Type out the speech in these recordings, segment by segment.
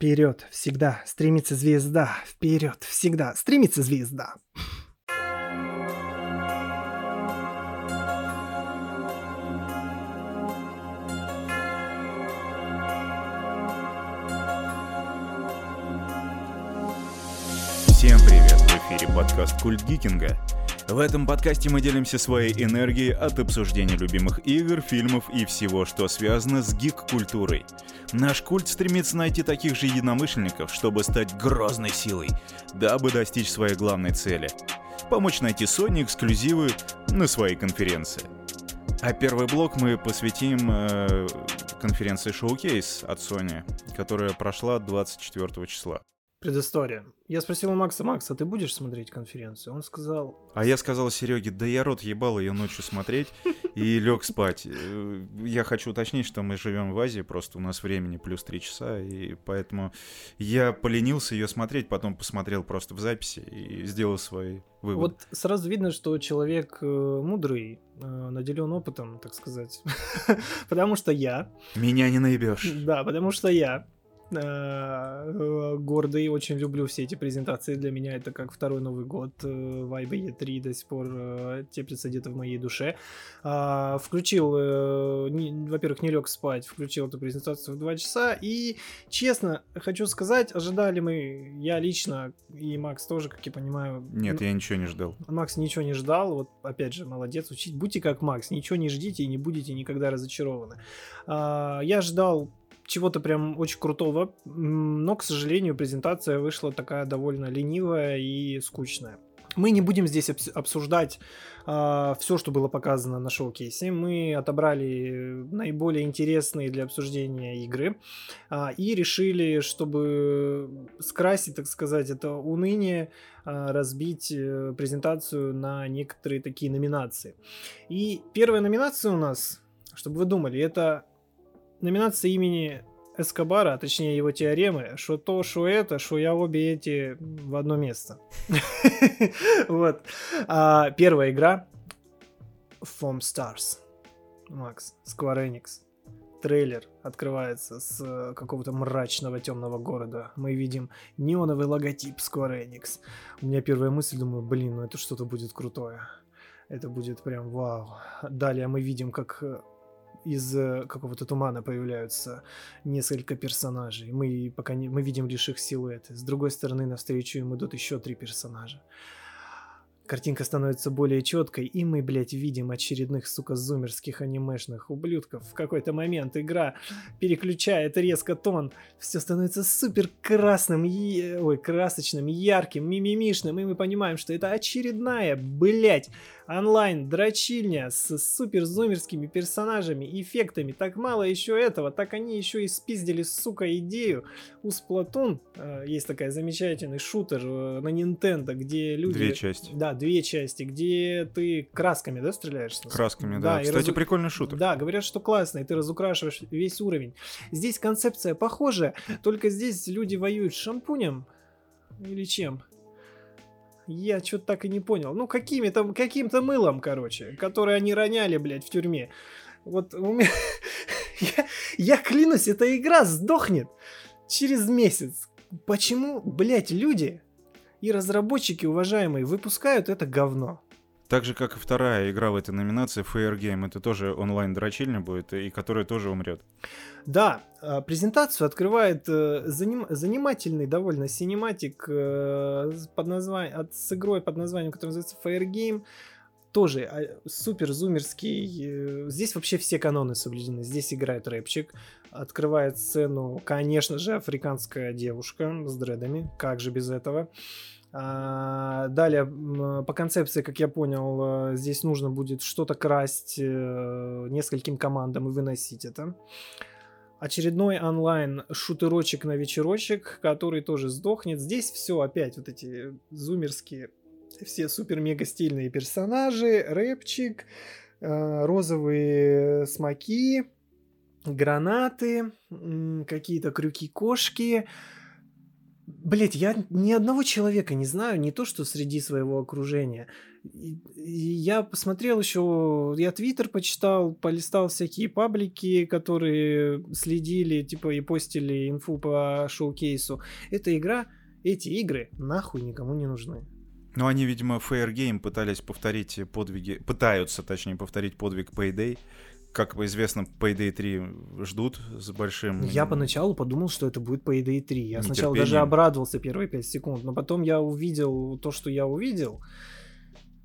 Вперед, всегда, стремится звезда. Вперед, всегда, стремится звезда. Всем привет! В эфире подкаст «Культ Гикинга». В этом подкасте мы делимся своей энергией от обсуждения любимых игр, фильмов и всего, что связано с гик-культурой. Наш культ стремится найти таких же единомышленников, чтобы стать грозной силой, дабы достичь своей главной цели — помочь найти Sony эксклюзивы на своей конференции. А первый блок мы посвятим э, конференции Showcase от Sony, которая прошла 24 числа. Предыстория. Я спросил у Макса, Макс, а ты будешь смотреть конференцию? Он сказал... А я сказал Сереге, да я рот ебал ее ночью смотреть и лег спать. Э, я хочу уточнить, что мы живем в Азии, просто у нас времени плюс три часа, и поэтому я поленился ее смотреть, потом посмотрел просто в записи и сделал свои выводы. Вот сразу видно, что человек э, мудрый, э, наделен опытом, так сказать. потому что я... Меня не наебешь. Да, потому что я гордый, очень люблю все эти презентации. Для меня это как второй Новый год. Вайба E3 до сих пор э, теплится где-то в моей душе. А, включил, э, во-первых, не лег спать, включил эту презентацию в 2 часа. И, честно, хочу сказать, ожидали мы, я лично, и Макс тоже, как я понимаю... Нет, я ничего не ждал. Макс ничего не ждал. Вот, опять же, молодец. Учить, будьте как Макс, ничего не ждите и не будете никогда разочарованы. А, я ждал чего-то прям очень крутого, но, к сожалению, презентация вышла такая довольно ленивая и скучная. Мы не будем здесь обсуждать э, а, все, что было показано на шоу-кейсе. Мы отобрали наиболее интересные для обсуждения игры э, и решили, чтобы скрасить, так сказать, это уныние, э, разбить э, презентацию на некоторые такие номинации. И первая номинация у нас, чтобы вы думали, это номинация имени Эскобара, а точнее его теоремы, что то, что это, что я обе эти в одно место. Вот. А, первая игра Foam Stars. Макс, Square Enix. Трейлер открывается с э, какого-то мрачного темного города. Мы видим неоновый логотип Square Enix. У меня первая мысль, думаю, блин, ну это что-то будет крутое. Это будет прям вау. Далее мы видим, как э, из э, какого-то тумана появляются несколько персонажей. Мы пока не, мы видим лишь их силуэты. С другой стороны, навстречу им идут еще три персонажа. Картинка становится более четкой, и мы, блядь, видим очередных, сука, зумерских анимешных ублюдков. В какой-то момент игра переключает резко тон, все становится супер красным, е... ой, красочным, ярким, мимимишным, и мы понимаем, что это очередная, блядь, онлайн-дрочильня с супер-зумерскими персонажами, эффектами. Так мало еще этого, так они еще и спиздили, сука, идею. У Splatoon э, есть такая замечательный шутер э, на Nintendo, где люди... Две части. Да, две части, где ты красками, да, стреляешь? Красками, да. да. Кстати, разу... прикольный шутер. Да, говорят, что классный, ты разукрашиваешь весь уровень. Здесь концепция похожая, только здесь люди воюют с шампунем или чем? Я что-то так и не понял. Ну, какими-то, каким-то мылом, короче, которое они роняли, блядь, в тюрьме. Вот у меня... я, я клянусь, эта игра сдохнет через месяц. Почему, блядь, люди и разработчики, уважаемые, выпускают это говно? Так же, как и вторая игра в этой номинации, Fair Game, это тоже онлайн-дрочильня будет, и которая тоже умрет. Да, а, презентацию открывает э, заним, занимательный довольно синематик э, под названием, с игрой под названием, которая называется Fair Game. Тоже а, супер зумерский. Э, здесь вообще все каноны соблюдены. Здесь играет рэпчик. Открывает сцену, конечно же, африканская девушка с дредами. Как же без этого? А, далее, по концепции, как я понял, э, здесь нужно будет что-то красть э, нескольким командам и выносить это. Очередной онлайн шутерочек на вечерочек, который тоже сдохнет. Здесь все опять вот эти зумерские, все супер-мега стильные персонажи, рэпчик, э, розовые смоки, гранаты, какие-то крюки-кошки, Блять, я ни одного человека не знаю, не то что среди своего окружения. И, и я посмотрел еще, я твиттер почитал, полистал всякие паблики, которые следили, типа, и постили инфу по шоу-кейсу. Эта игра, эти игры нахуй никому не нужны. Ну, они, видимо, Fair Game пытались повторить подвиги, пытаются, точнее, повторить подвиг Payday. Как известно, Payday 3 ждут с большим... Я поначалу подумал, что это будет Payday 3. Я сначала даже обрадовался первые 5 секунд, но потом я увидел то, что я увидел.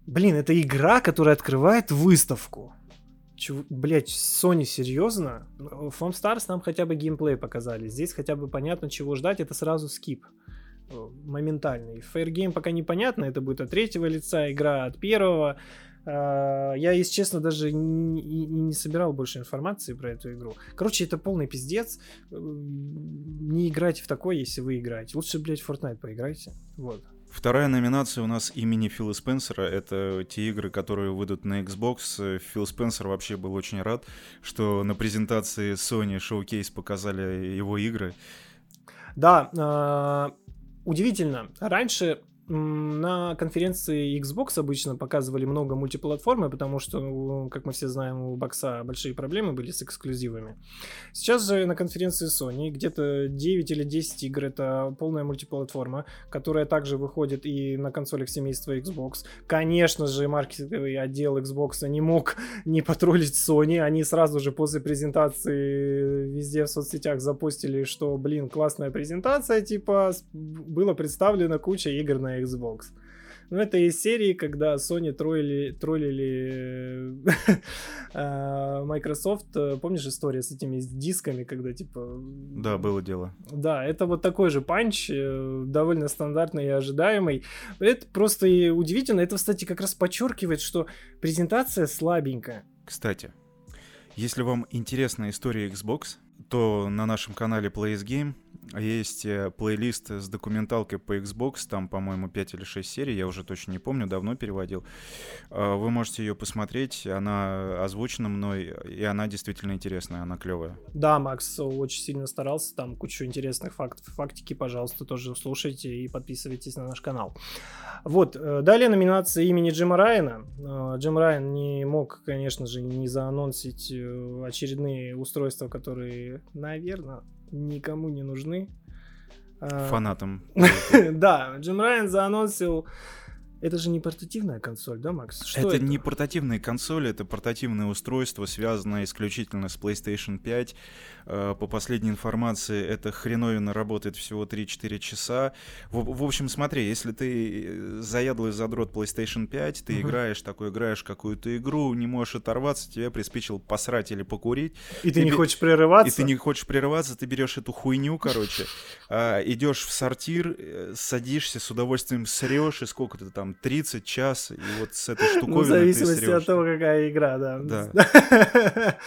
Блин, это игра, которая открывает выставку. Чего, блять, Sony серьезно? Foam Stars нам хотя бы геймплей показали. Здесь хотя бы понятно, чего ждать. Это сразу скип. Э, моментальный. Game пока непонятно, это будет от третьего лица, игра от первого. А, я, если честно, даже не, не собирал больше информации про эту игру. Короче, это полный пиздец. Не играйте в такой, если вы играете. Лучше, блядь, в Fortnite поиграйте. Вот. Вторая номинация у нас имени Фила Спенсера. Это те игры, которые выйдут на Xbox. Фил Спенсер вообще был очень рад, что на презентации Sony Showcase показали его игры. Да, э, удивительно. Раньше на конференции Xbox обычно показывали много мультиплатформы, потому что, как мы все знаем, у бокса большие проблемы были с эксклюзивами. Сейчас же на конференции Sony где-то 9 или 10 игр это полная мультиплатформа, которая также выходит и на консолях семейства Xbox. Конечно же, маркетинговый отдел Xbox не мог не потроллить Sony. Они сразу же после презентации везде в соцсетях запустили, что, блин, классная презентация, типа, было представлено куча игр на Xbox. Ну, это из серии, когда Sony троллили, троллили а, Microsoft. Помнишь история с этими дисками, когда типа... Да, было дело. Да, это вот такой же панч, э, довольно стандартный и ожидаемый. Это просто удивительно. Это, кстати, как раз подчеркивает, что презентация слабенькая. Кстати, если вам интересна история Xbox, то на нашем канале Plays Game есть э, плейлист с документалкой по Xbox, там, по-моему, 5 или 6 серий, я уже точно не помню, давно переводил. А, вы можете ее посмотреть, она озвучена мной, и она действительно интересная, она клевая. Да, Макс очень сильно старался, там кучу интересных фактов, фактики, пожалуйста, тоже слушайте и подписывайтесь на наш канал. Вот, э, далее номинация имени Джима Райана. Э, Джим Райан не мог, конечно же, не заанонсить очередные устройства, которые, наверное, никому не нужны. А, Фанатам. Да, Джим Райан заанонсил это же не портативная консоль, да, Макс? Что это, это не портативная консоль, это портативное устройство, связанное исключительно с PlayStation 5. Э, по последней информации, это хреновина работает всего 3-4 часа. В, в общем, смотри, если ты э, заядлый задрот PlayStation 5, ты uh-huh. играешь, такой играешь какую-то игру, не можешь оторваться, тебе приспичил посрать или покурить. И ты, ты не хочешь прерываться? И ты не хочешь прерываться, ты берешь эту хуйню, короче, а, идешь в сортир, э, садишься, с удовольствием срешь, и сколько ты там 30 час, и вот с этой штуковиной Ну, в зависимости от того, какая игра, да. Да.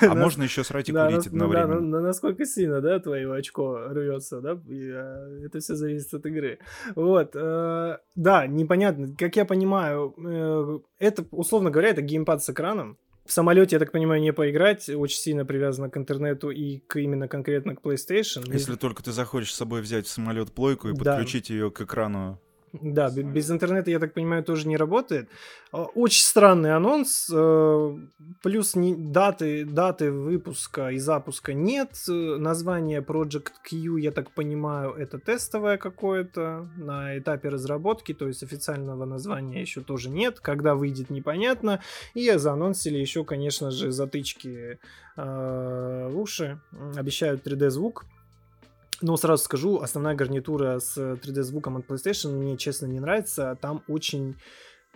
А можно еще срать и курить одновременно. Да, на насколько сильно, да, твое очко рвется, да, а, это все зависит от игры. Вот, э, да, непонятно, как я понимаю, э, это, условно говоря, это геймпад с экраном, в самолете, я так понимаю, не поиграть, очень сильно привязано к интернету и к, именно конкретно к PlayStation. Если и... только ты захочешь с собой взять в самолет плойку и да. подключить ее к экрану да, без интернета, я так понимаю, тоже не работает. А, очень странный анонс. Э, плюс не, даты, даты выпуска и запуска нет. Название Project Q, я так понимаю, это тестовое какое-то на этапе разработки, то есть официального названия еще тоже нет. Когда выйдет, непонятно. И заанонсили еще, конечно же, затычки э, уши. Обещают 3D-звук но сразу скажу, основная гарнитура с 3D звуком от PlayStation мне, честно, не нравится. Там очень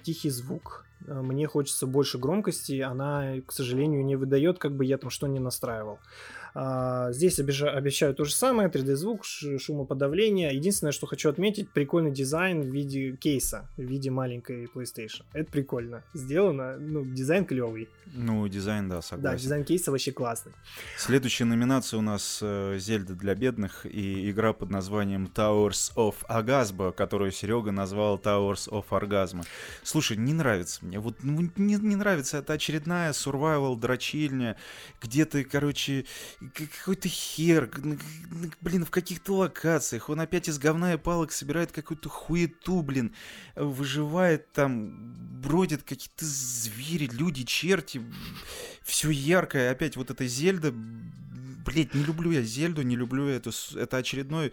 тихий звук. Э, мне хочется больше громкости, она, к сожалению, не выдает, как бы я там что не настраивал. А, здесь обещаю, обещаю то же самое, 3D-звук, шумоподавление. Единственное, что хочу отметить, прикольный дизайн в виде кейса, в виде маленькой PlayStation. Это прикольно сделано, ну, дизайн клевый. Ну, дизайн, да, согласен. Да, дизайн кейса вообще классный. Следующая номинация у нас э, Зельда для бедных и игра под названием Towers of Agasba, которую Серега назвал Towers of Orgasm. Слушай, не нравится мне, вот ну, не, не нравится, это очередная survival дрочильня, где ты, короче, какой-то хер, блин, в каких-то локациях. Он опять из говна и палок собирает какую-то хуету, блин, выживает там, бродят какие-то звери, люди, черти. Все яркое. Опять вот эта Зельда, блядь, не люблю я Зельду, не люблю эту, это очередной,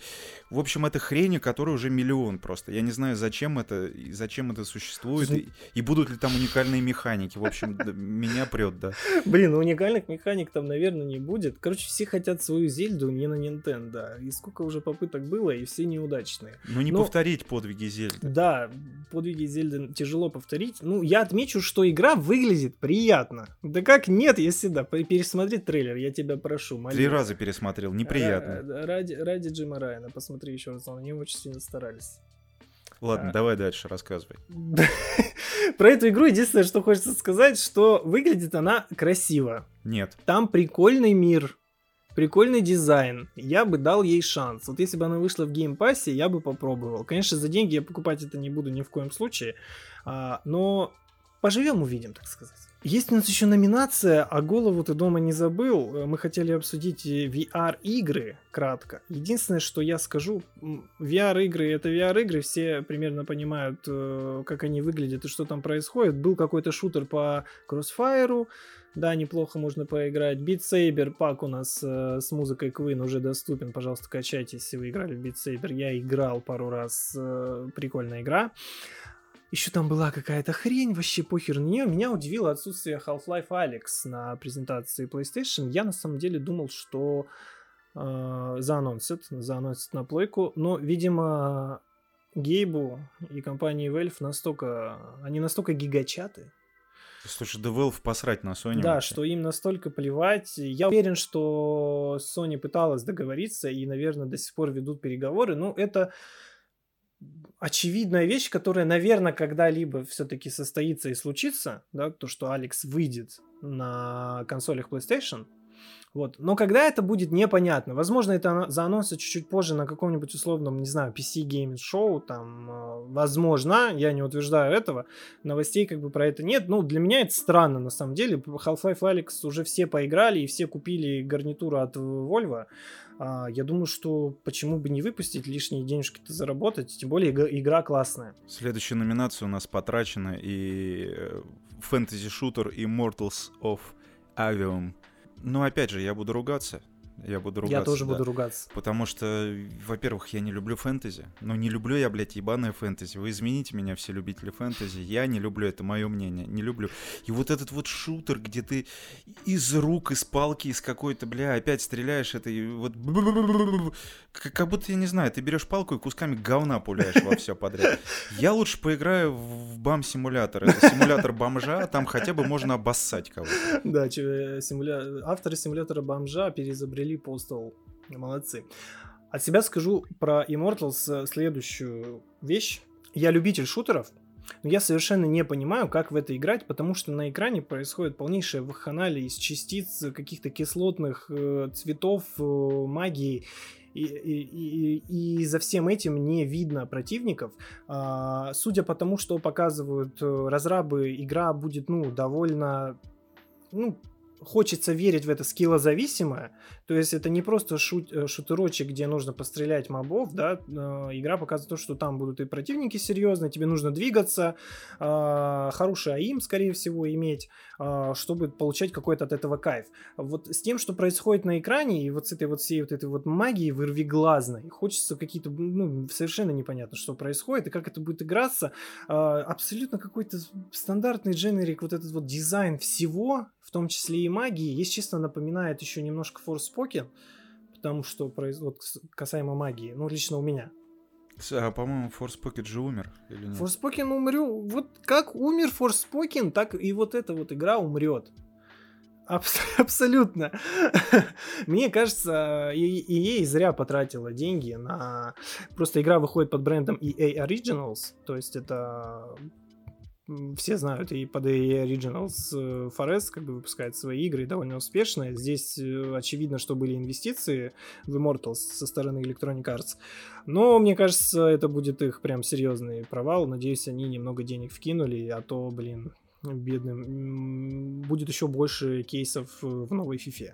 в общем, это хрень, которая уже миллион просто. Я не знаю, зачем это, зачем это существует, и, и будут ли там уникальные механики. В общем, меня прет, да. Блин, уникальных механик там, наверное, не будет. Короче, все хотят свою Зельду не на Nintendo. И сколько уже попыток было, и все неудачные. Ну, не Но... повторить подвиги Зельды. Да, подвиги Зельды тяжело повторить. Ну, я отмечу, что игра выглядит приятно. Да как нет, если да, пересмотреть трейлер, я тебя прошу, молю. Три раза пересмотрел, неприятно. Ради, ради Джима Райана, посмотри еще раз, они очень сильно старались. Ладно, а... давай дальше рассказывай. Про эту игру единственное, что хочется сказать, что выглядит она красиво. Нет. Там прикольный мир, прикольный дизайн. Я бы дал ей шанс. Вот если бы она вышла в Game Pass е, я бы попробовал. Конечно, за деньги я покупать это не буду ни в коем случае. А, но поживем, увидим, так сказать. Есть у нас еще номинация, а голову ты дома не забыл. Э, мы хотели обсудить э, VR-игры кратко. Единственное, что я скажу, VR-игры это VR-игры, все примерно понимают, э, как они выглядят и что там происходит. Был какой-то шутер по Crossfire, да, неплохо можно поиграть. Beat Saber пак у нас с музыкой Queen уже доступен. Пожалуйста, качайтесь, если вы играли в Beat Saber. Я играл пару раз. Прикольная игра. Еще там была какая-то хрень, вообще похер на нее. Меня удивило отсутствие Half-Life Alex на презентации PlayStation. Я на самом деле думал, что э, заанонсят, заанонсят на плойку. Но, видимо, Гейбу и компании Valve настолько... Они настолько гигачаты, Слушай, да Valve посрать на Sony. Да, вообще. что им настолько плевать. Я уверен, что Sony пыталась договориться и, наверное, до сих пор ведут переговоры. Но это очевидная вещь, которая, наверное, когда-либо все-таки состоится и случится, да, то, что Алекс выйдет на консолях PlayStation, вот. Но когда это будет, непонятно. Возможно, это заанонсится чуть-чуть позже на каком-нибудь условном, не знаю, PC Gaming Show, там, э, возможно, я не утверждаю этого, новостей как бы про это нет. Ну, для меня это странно, на самом деле. Half-Life Alyx уже все поиграли и все купили гарнитуру от Volvo. А, я думаю, что почему бы не выпустить, лишние денежки-то заработать, тем более игра классная. Следующая номинация у нас потрачена, и фэнтези-шутер Immortals of Avium. Но опять же, я буду ругаться. Я буду ругаться. Я тоже да. буду ругаться. Потому что, во-первых, я не люблю фэнтези. Но не люблю я, блядь, ебаное фэнтези. Вы измените меня, все любители фэнтези. Я не люблю, это мое мнение. Не люблю. И вот этот вот шутер, где ты из рук, из палки, из какой-то, бля, опять стреляешь, это вот... Как будто, я не знаю, ты берешь палку и кусками говна пуляешь во все подряд. Я лучше поиграю в бам-симулятор. Это симулятор бомжа, там хотя бы можно обоссать кого-то. Да, симуля... авторы симулятора бомжа переизобрели Postal. Молодцы. От себя скажу про Immortals следующую вещь. Я любитель шутеров, но я совершенно не понимаю, как в это играть, потому что на экране происходит полнейшая вахханалия из частиц каких-то кислотных э, цветов, э, магии. И, и, и, и за всем этим не видно противников. А, судя по тому, что показывают э, разрабы, игра будет ну, довольно ну, хочется верить в это скиллозависимое, то есть это не просто шут, э, шутерочек, где нужно пострелять мобов, да, игра показывает то, что там будут и противники серьезные, тебе нужно двигаться, э, хороший аим, скорее всего, иметь, э, чтобы получать какой-то от этого кайф. Вот с тем, что происходит на экране, и вот с этой вот всей вот этой вот магией вырвиглазной, хочется какие-то, ну, совершенно непонятно, что происходит, и как это будет играться, э, абсолютно какой-то стандартный дженерик, вот этот вот дизайн всего, в том числе и магии, если честно, напоминает еще немножко Forspoken, потому что вот, касаемо магии, ну, лично у меня. А, по-моему, Forspoken же умер, или нет? Forspoken умрю. Вот как умер Forspoken, так и вот эта вот игра умрет. Абс- абсолютно. Мне кажется, EA зря потратила деньги на... Просто игра выходит под брендом EA Originals, то есть это все знают, и под EA Originals э, Forest как бы выпускает свои игры довольно успешно. Здесь э, очевидно, что были инвестиции в Immortals со стороны Electronic Arts. Но мне кажется, это будет их прям серьезный провал. Надеюсь, они немного денег вкинули, а то, блин, бедным будет еще больше кейсов в новой FIFA.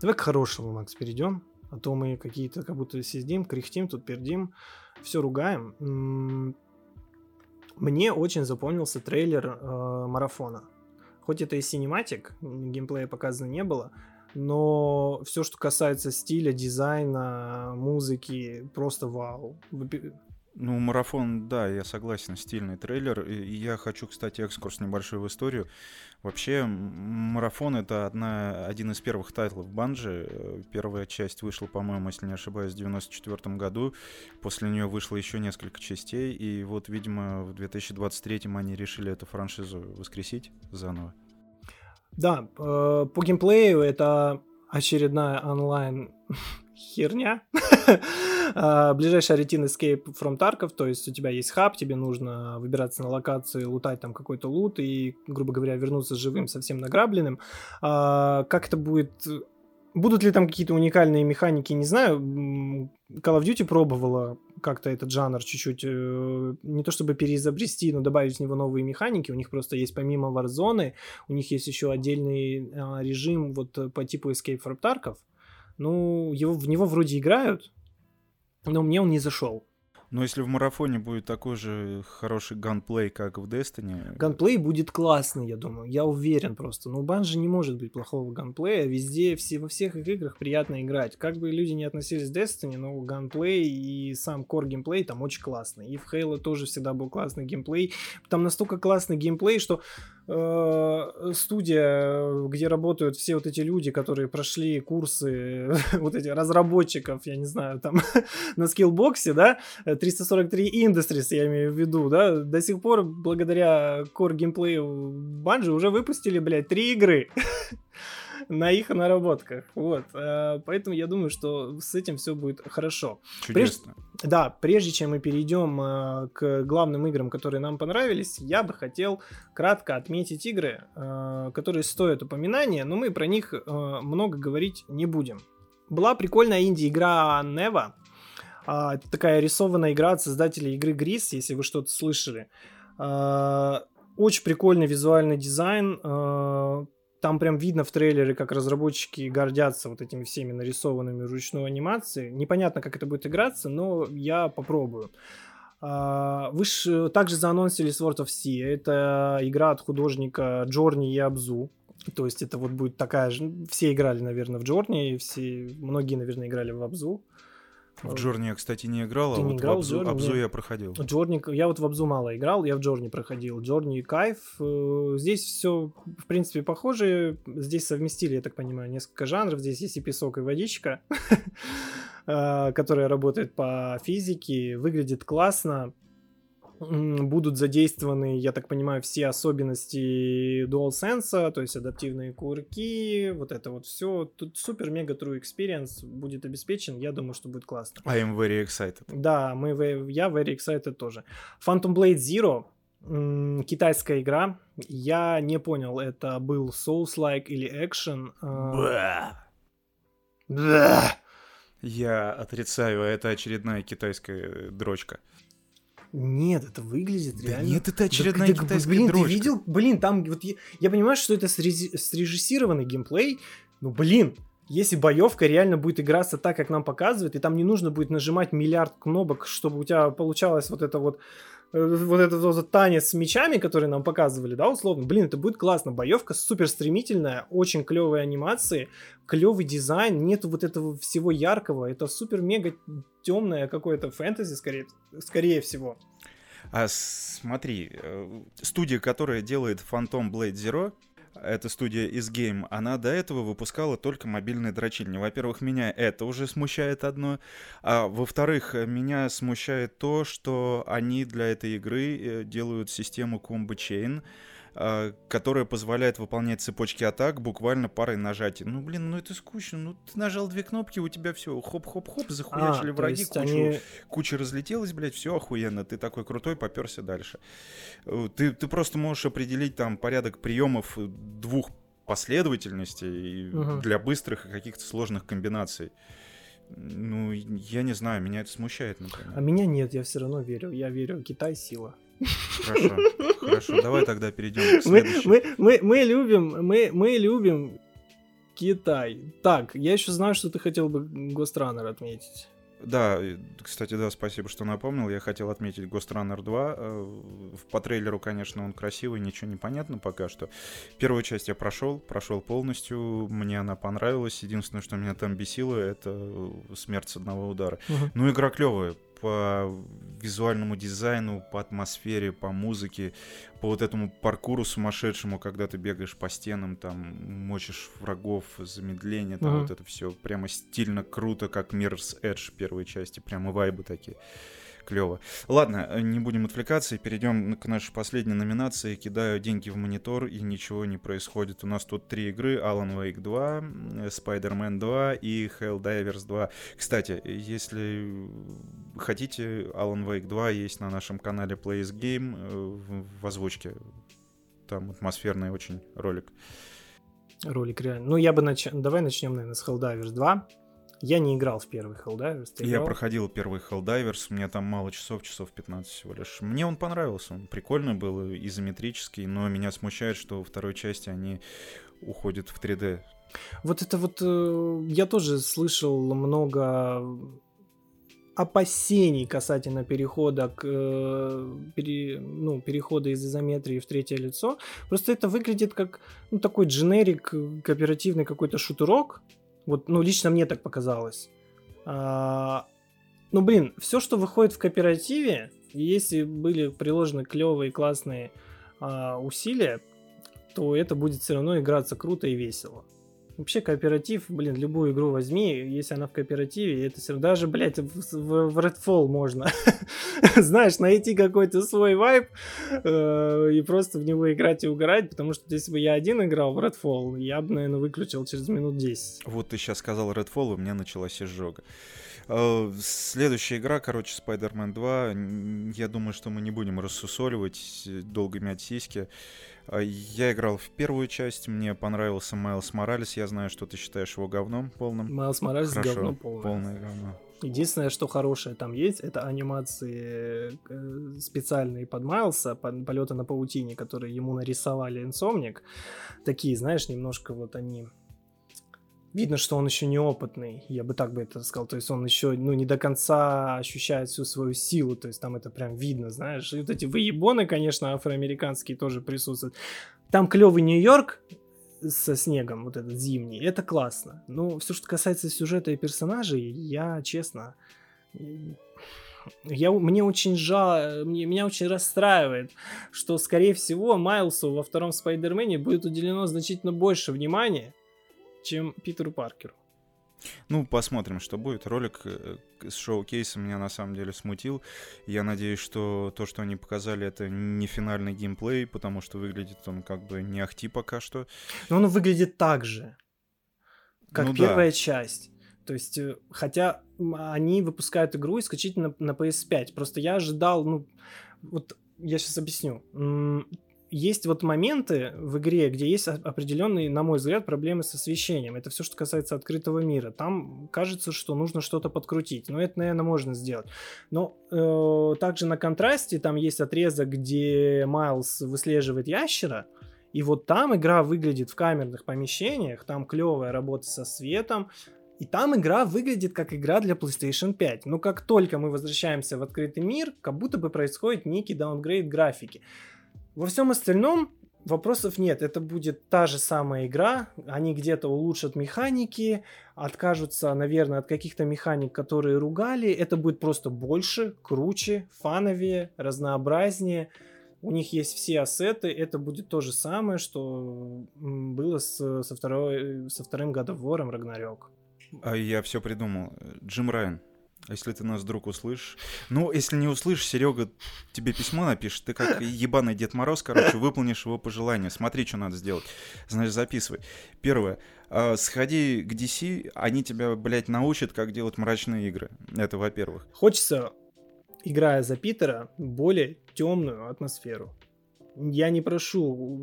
Давай к хорошему, Макс, перейдем. А то мы какие-то как будто сидим, кряхтим, тут пердим, все ругаем. Мне очень запомнился трейлер э, марафона. Хоть это и cinematic, геймплея показано не было, но все, что касается стиля, дизайна, музыки, просто вау. Ну, марафон, да, я согласен, стильный трейлер. И я хочу, кстати, экскурс небольшой в историю. Вообще, марафон это одна, один из первых тайтлов Bungie. Первая часть вышла, по-моему, если не ошибаюсь, в 94 году. После нее вышло еще несколько частей. И вот, видимо, в 2023 они решили эту франшизу воскресить заново. Да, э, по геймплею это очередная онлайн херня. А, ближайшая ретин Escape from Tarkov, то есть у тебя есть хаб, тебе нужно выбираться на локации, лутать там какой-то лут и, грубо говоря, вернуться живым, совсем награбленным. А, как это будет Будут ли там какие-то уникальные механики, не знаю. Call of Duty пробовала как-то этот жанр чуть-чуть, э, не то чтобы переизобрести, но добавить в него новые механики. У них просто есть помимо Warzone, у них есть еще отдельный а, режим вот по типу Escape from Tarkov. Ну, его, в него вроде играют, но мне он не зашел. Но если в марафоне будет такой же хороший ганплей, как в Destiny... Ганплей будет классный, я думаю. Я уверен просто. Но у Банжи не может быть плохого ганплея. Везде, все, во всех играх приятно играть. Как бы люди не относились к Destiny, но ганплей и сам кор геймплей там очень классный. И в Halo тоже всегда был классный геймплей. Там настолько классный геймплей, что э, студия, где работают все вот эти люди, которые прошли курсы вот эти разработчиков, я не знаю, там на скиллбоксе, да, 343 Industries, я имею в виду, да, до сих пор благодаря core геймплею Bungie уже выпустили, блядь, три игры на их наработках. Вот. Э, поэтому я думаю, что с этим все будет хорошо. Чудесно. Прежде, да, прежде чем мы перейдем э, к главным играм, которые нам понравились, я бы хотел кратко отметить игры, э, которые стоят упоминания, но мы про них много говорить не будем. Была прикольная инди-игра Нева, а, это такая рисованная игра от создателей игры Грис, если вы что-то слышали. А, очень прикольный визуальный дизайн. А, там прям видно в трейлере, как разработчики гордятся вот этими всеми нарисованными ручной анимацией. Непонятно, как это будет играться, но я попробую. Вы же также заанонсили Sword of Sea. Это игра от художника Journey и Abzu. То есть это вот будет такая же... Все играли, наверное, в Journey, все... многие, наверное, играли в Абзу. В Джорни я, кстати, не играл, Ты а не вот играл в Abzu, Journey? Abzu я проходил. Journey, я вот в Abzu мало играл, я в Journey проходил. Journey кайф. Э, здесь все, в принципе, похоже. Здесь совместили, я так понимаю, несколько жанров. Здесь есть и песок, и водичка, э, которая работает по физике. Выглядит классно будут задействованы, я так понимаю, все особенности DualSense, то есть адаптивные курки, вот это вот все. Тут супер мега true experience будет обеспечен, я думаю, что будет классно. I am very excited. Да, мы, я very excited тоже. Phantom Blade Zero, китайская игра. Я не понял, это был Souls-like или Action. А, Бля. Я отрицаю, это очередная китайская дрочка. Нет, это выглядит да реально. Нет, это очередная да, китайская Блин, дрожка. ты видел? Блин, там вот я, я понимаю, что это срежиссированный геймплей. Ну, блин, если боевка реально будет играться так, как нам показывают, и там не нужно будет нажимать миллиард кнопок, чтобы у тебя получалось вот это вот вот этот вот танец с мечами, который нам показывали, да, условно, блин, это будет классно. Боевка супер стремительная, очень клевые анимации, клевый дизайн, нету вот этого всего яркого, это супер мега темное какое-то фэнтези, скорее, скорее всего. А смотри, э, студия, которая делает Phantom Blade Zero, эта студия из Game, она до этого выпускала только мобильные дрочильни. Во-первых, меня это уже смущает одно, а во-вторых, меня смущает то, что они для этой игры э, делают систему Combo Chain, которая позволяет выполнять цепочки атак буквально парой нажатий. Ну, блин, ну это скучно. Ну, ты нажал две кнопки, у тебя все хоп-хоп-хоп, захуячили а, враги, кучу, они... куча разлетелась, блядь, все охуенно. Ты такой крутой, поперся дальше. Э, ты, ты просто можешь определить там порядок приемов двух последовательностей угу. для быстрых и каких-то сложных комбинаций. Ну, я не знаю, меня это смущает, например. А меня нет, я все равно верю. Я верю, Китай сила. Хорошо, хорошо. Давай тогда перейдем к следующему. Мы, мы, мы, мы любим, мы, мы любим Китай. Так, я еще знаю, что ты хотел бы Runner отметить. Да, кстати, да, спасибо, что напомнил. Я хотел отметить Ghost Runner 2. Э, по трейлеру, конечно, он красивый, ничего не понятно пока что. Первую часть я прошел, прошел полностью. Мне она понравилась. Единственное, что меня там бесило, это смерть с одного удара. Угу. Ну, игра клевая по визуальному дизайну, по атмосфере, по музыке, по вот этому паркуру сумасшедшему, когда ты бегаешь по стенам, там мочишь врагов, замедление, там uh-huh. вот это все прямо стильно круто, как Mirror's Edge первой части, прямо вайбы такие клево. Ладно, э, не будем отвлекаться и перейдем к нашей последней номинации. Кидаю деньги в монитор и ничего не происходит. У нас тут три игры. Alan Wake 2, Spider-Man 2 и Helldivers 2. Кстати, если хотите, Alan Wake 2 есть на нашем канале Plays Game э, в озвучке. Там атмосферный очень ролик. Ролик реально. Ну, я бы нач... Давай начнем, наверное, с Helldivers 2. Я не играл в первый Helldivers. Ты я играл? проходил первый Helldivers, у меня там мало часов, часов 15 всего лишь. Мне он понравился, он прикольный был, изометрический, но меня смущает, что во второй части они уходят в 3D. Вот это вот, э, я тоже слышал много опасений касательно перехода к э, пере, ну, перехода из изометрии в третье лицо. Просто это выглядит как ну, такой дженерик кооперативный какой-то шутерок, вот, ну, лично мне так показалось. А, ну, блин, все, что выходит в кооперативе, если были приложены клевые, классные а, усилия, то это будет все равно играться круто и весело. Вообще кооператив, блин, любую игру возьми, если она в кооперативе, это все даже, блядь, в, в, Redfall можно, знаешь, найти какой-то свой вайб э, и просто в него играть и угорать, потому что если бы я один играл в Redfall, я бы, наверное, выключил через минут 10. Вот ты сейчас сказал Redfall, у меня началась изжога. Э, следующая игра, короче, Spider-Man 2. Я думаю, что мы не будем рассусоливать долго мять. Э, я играл в первую часть, мне понравился Майлз Моралес. Я знаю, что ты считаешь его говном полным. Майлз Моралес Хорошо, говно полное. Полное говно. Единственное, что хорошее там есть, это анимации э, специальные под Майлса, под полета на паутине, которые ему нарисовали Инсомник. Такие, знаешь, немножко вот они видно, что он еще неопытный, я бы так бы это сказал, то есть он еще, ну, не до конца ощущает всю свою силу, то есть там это прям видно, знаешь, и вот эти выебоны, конечно, афроамериканские тоже присутствуют. Там клевый Нью-Йорк со снегом, вот этот зимний, это классно, но все, что касается сюжета и персонажей, я, честно, я, мне очень жаль, мне, меня очень расстраивает, что, скорее всего, Майлсу во втором Спайдермене будет уделено значительно больше внимания, чем Питеру Паркеру. Ну, посмотрим, что будет. Ролик э, с шоу-кейсом меня на самом деле смутил. Я надеюсь, что то, что они показали, это не финальный геймплей, потому что выглядит он как бы не ахти пока что. Но он выглядит так же, как ну, первая да. часть. То есть, э, хотя они выпускают игру исключительно на PS5. Просто я ожидал, ну, вот я сейчас объясню есть вот моменты в игре, где есть определенные, на мой взгляд, проблемы с освещением. Это все, что касается открытого мира. Там кажется, что нужно что-то подкрутить. Но это, наверное, можно сделать. Но э, также на контрасте там есть отрезок, где Майлз выслеживает ящера. И вот там игра выглядит в камерных помещениях, там клевая работа со светом, и там игра выглядит как игра для PlayStation 5. Но как только мы возвращаемся в открытый мир, как будто бы происходит некий даунгрейд графики. Во всем остальном вопросов нет. Это будет та же самая игра. Они где-то улучшат механики, откажутся, наверное, от каких-то механик, которые ругали. Это будет просто больше, круче, фановее, разнообразнее. У них есть все ассеты. Это будет то же самое, что было с, со, второй, со вторым годовором Рагнарёк. А я все придумал. Джим Райан. Если ты нас вдруг услышишь. Ну, если не услышишь, Серега тебе письмо напишет. Ты как ебаный Дед Мороз, короче, выполнишь его пожелание. Смотри, что надо сделать. Значит, записывай. Первое. Э, сходи к DC, они тебя, блядь, научат, как делать мрачные игры. Это во-первых. Хочется, играя за Питера, более темную атмосферу. Я не прошу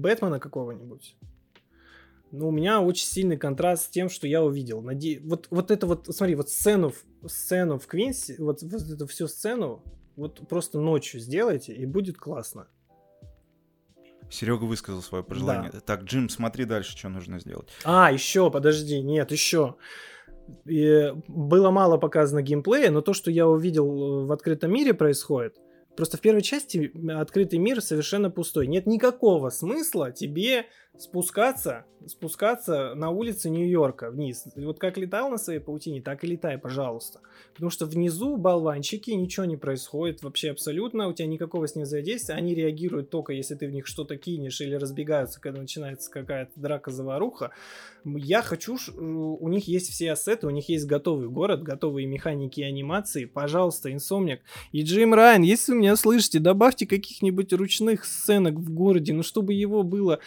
Бэтмена какого-нибудь но у меня очень сильный контраст с тем, что я увидел. Наде... Вот, вот это вот, смотри, вот сцену, сцену в Квинсе, вот, вот эту всю сцену, вот просто ночью сделайте, и будет классно. Серега высказал свое пожелание. Да. Так, Джим, смотри дальше, что нужно сделать. А, еще, подожди, нет, еще. И было мало показано геймплея, но то, что я увидел в открытом мире происходит, Просто в первой части открытый мир совершенно пустой. Нет никакого смысла тебе спускаться, спускаться на улице Нью-Йорка вниз. И вот как летал на своей паутине, так и летай, пожалуйста. Потому что внизу болванчики, ничего не происходит вообще абсолютно, у тебя никакого с ним взаимодействия, они реагируют только если ты в них что-то кинешь или разбегаются, когда начинается какая-то драка-заваруха. Я хочу, у них есть все ассеты, у них есть готовый город, готовые механики и анимации. Пожалуйста, Инсомник и Джим Райан, если вы меня слышите, добавьте каких-нибудь ручных сценок в городе, ну чтобы его было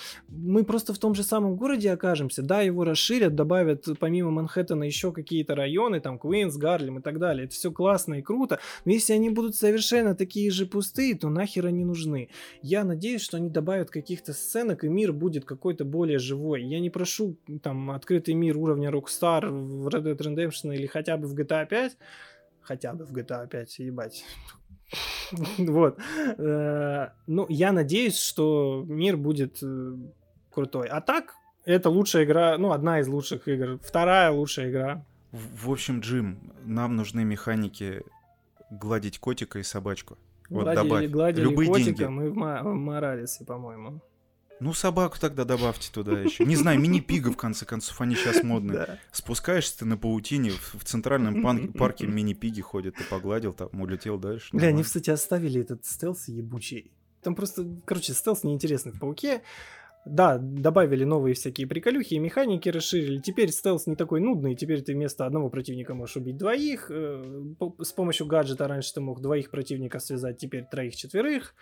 мы просто в том же самом городе окажемся, да, его расширят, добавят помимо Манхэттена еще какие-то районы, там Квинс, Гарлем и так далее, это все классно и круто, но если они будут совершенно такие же пустые, то нахер они нужны. Я надеюсь, что они добавят каких-то сценок и мир будет какой-то более живой. Я не прошу там открытый мир уровня Rockstar в Red Dead Redemption или хотя бы в GTA 5, хотя бы в GTA 5, ебать, вот. Э, ну, я надеюсь, что мир будет э, крутой. А так, это лучшая игра, ну, одна из лучших игр. Вторая лучшая игра. В, в общем, Джим, нам нужны механики гладить котика и собачку. Вот гладили, добавь. Гладили Любые котика деньги. мы в, в Моралесе, по-моему. Ну, собаку тогда добавьте туда еще. Не знаю, мини-пига, в конце концов, они сейчас модные. Спускаешься ты на паутине, в, центральном парке мини-пиги ходят, ты погладил, там улетел дальше. Бля, они, кстати, оставили этот стелс ебучий. Там просто, короче, стелс неинтересный в пауке. Да, добавили новые всякие приколюхи и механики расширили. Теперь стелс не такой нудный, теперь ты вместо одного противника можешь убить двоих. Э, с помощью гаджета раньше ты мог двоих противников связать, теперь троих-четверых.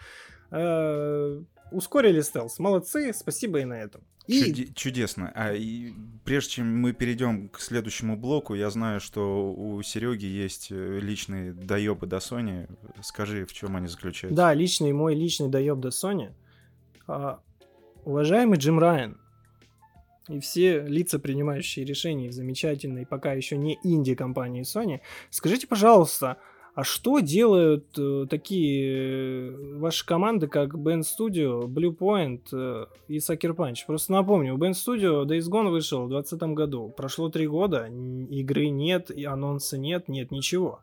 Э, ускорили стелс. Молодцы, спасибо и на этом. И... Чуди- чудесно. А и прежде чем мы перейдем к следующему блоку, я знаю, что у Сереги есть э, личные доебы до Sony. Скажи, в чем они заключаются? Да, личный мой личный доеб до Sony. А, Уважаемый Джим Райан и все лица, принимающие решения в замечательной, пока еще не инди-компании Sony, скажите, пожалуйста, а что делают э, такие э, ваши команды, как Band Studio, Bluepoint э, и Sucker Punch? Просто напомню, у Band Studio Days Gone вышел в 2020 году. Прошло три года, игры нет, и анонса нет, нет ничего.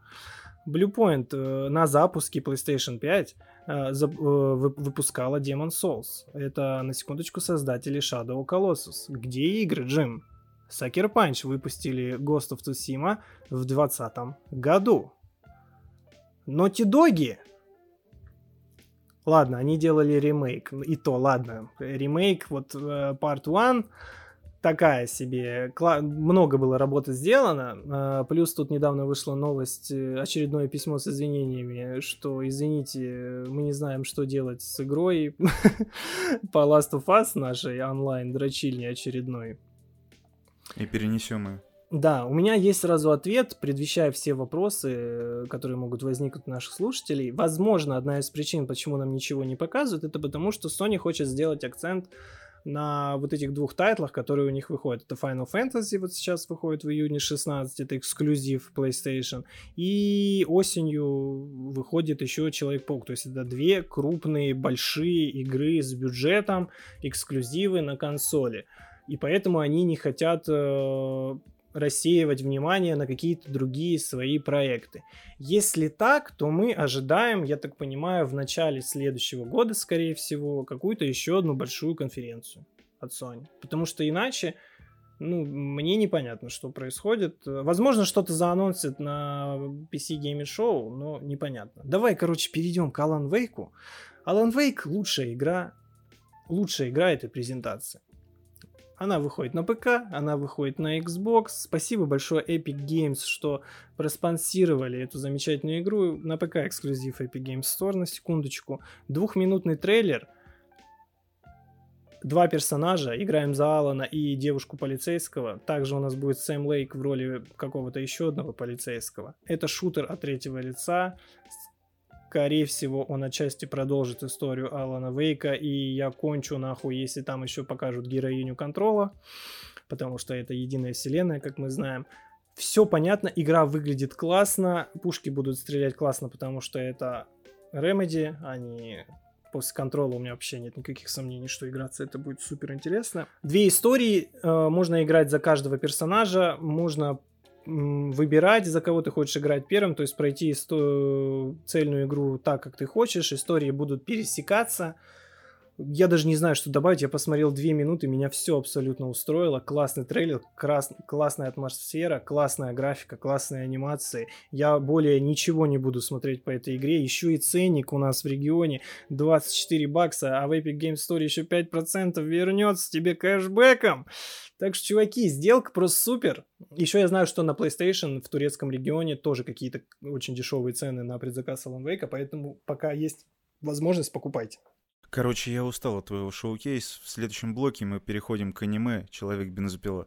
Bluepoint э, на запуске PlayStation 5 э, за, э, выпускала Demon Souls. Это, на секундочку, создатели Shadow Colossus. Где игры, Джим? Sucker Punch выпустили Ghost of Tsushima в 2020 году. Naughty Dog Ладно, они делали ремейк. И то, ладно. Ремейк, вот uh, Part 1 такая себе. Много было работы сделано. А, плюс тут недавно вышла новость, э, очередное письмо с извинениями, что, извините, мы не знаем, что делать с игрой по Last of Us нашей онлайн дрочильни очередной. И перенесем ее. Да, у меня есть сразу ответ, предвещая все вопросы, э, которые могут возникнуть у наших слушателей. Возможно, одна из причин, почему нам ничего не показывают, это потому, что Sony хочет сделать акцент на вот этих двух тайтлах, которые у них выходят. Это Final Fantasy вот сейчас выходит в июне 16, это эксклюзив PlayStation. И осенью выходит еще Человек-паук. То есть это две крупные, большие игры с бюджетом, эксклюзивы на консоли. И поэтому они не хотят э, рассеивать внимание на какие-то другие свои проекты. Если так, то мы ожидаем, я так понимаю, в начале следующего года, скорее всего, какую-то еще одну большую конференцию от Sony. Потому что иначе, ну, мне непонятно, что происходит. Возможно, что-то заанонсит на PC Gaming Show, но непонятно. Давай, короче, перейдем к Alan Wake. Alan Wake лучшая игра, лучшая игра этой презентации. Она выходит на ПК, она выходит на Xbox. Спасибо большое Epic Games, что проспонсировали эту замечательную игру. На ПК эксклюзив Epic Games Store, на секундочку. Двухминутный трейлер. Два персонажа, играем за Алана и девушку полицейского. Также у нас будет Сэм Лейк в роли какого-то еще одного полицейского. Это шутер от третьего лица скорее всего, он отчасти продолжит историю Алана Вейка, и я кончу нахуй, если там еще покажут героиню контрола, потому что это единая вселенная, как мы знаем. Все понятно, игра выглядит классно, пушки будут стрелять классно, потому что это Remedy, они после контрола у меня вообще нет никаких сомнений, что играться это будет супер интересно. Две истории, э, можно играть за каждого персонажа, можно выбирать, за кого ты хочешь играть первым, то есть пройти цельную игру так, как ты хочешь, истории будут пересекаться. Я даже не знаю, что добавить. Я посмотрел две минуты, меня все абсолютно устроило. Классный трейлер, крас... классная атмосфера, классная графика, классные анимации. Я более ничего не буду смотреть по этой игре. Еще и ценник у нас в регионе 24 бакса, а в Epic Game Store еще 5% вернется тебе кэшбэком. Так что, чуваки, сделка просто супер. Еще я знаю, что на PlayStation в турецком регионе тоже какие-то очень дешевые цены на предзаказ Alan Wake, поэтому пока есть возможность, покупайте. Короче, я устал от твоего шоу-кейс. В следующем блоке мы переходим к аниме «Человек-бензопила».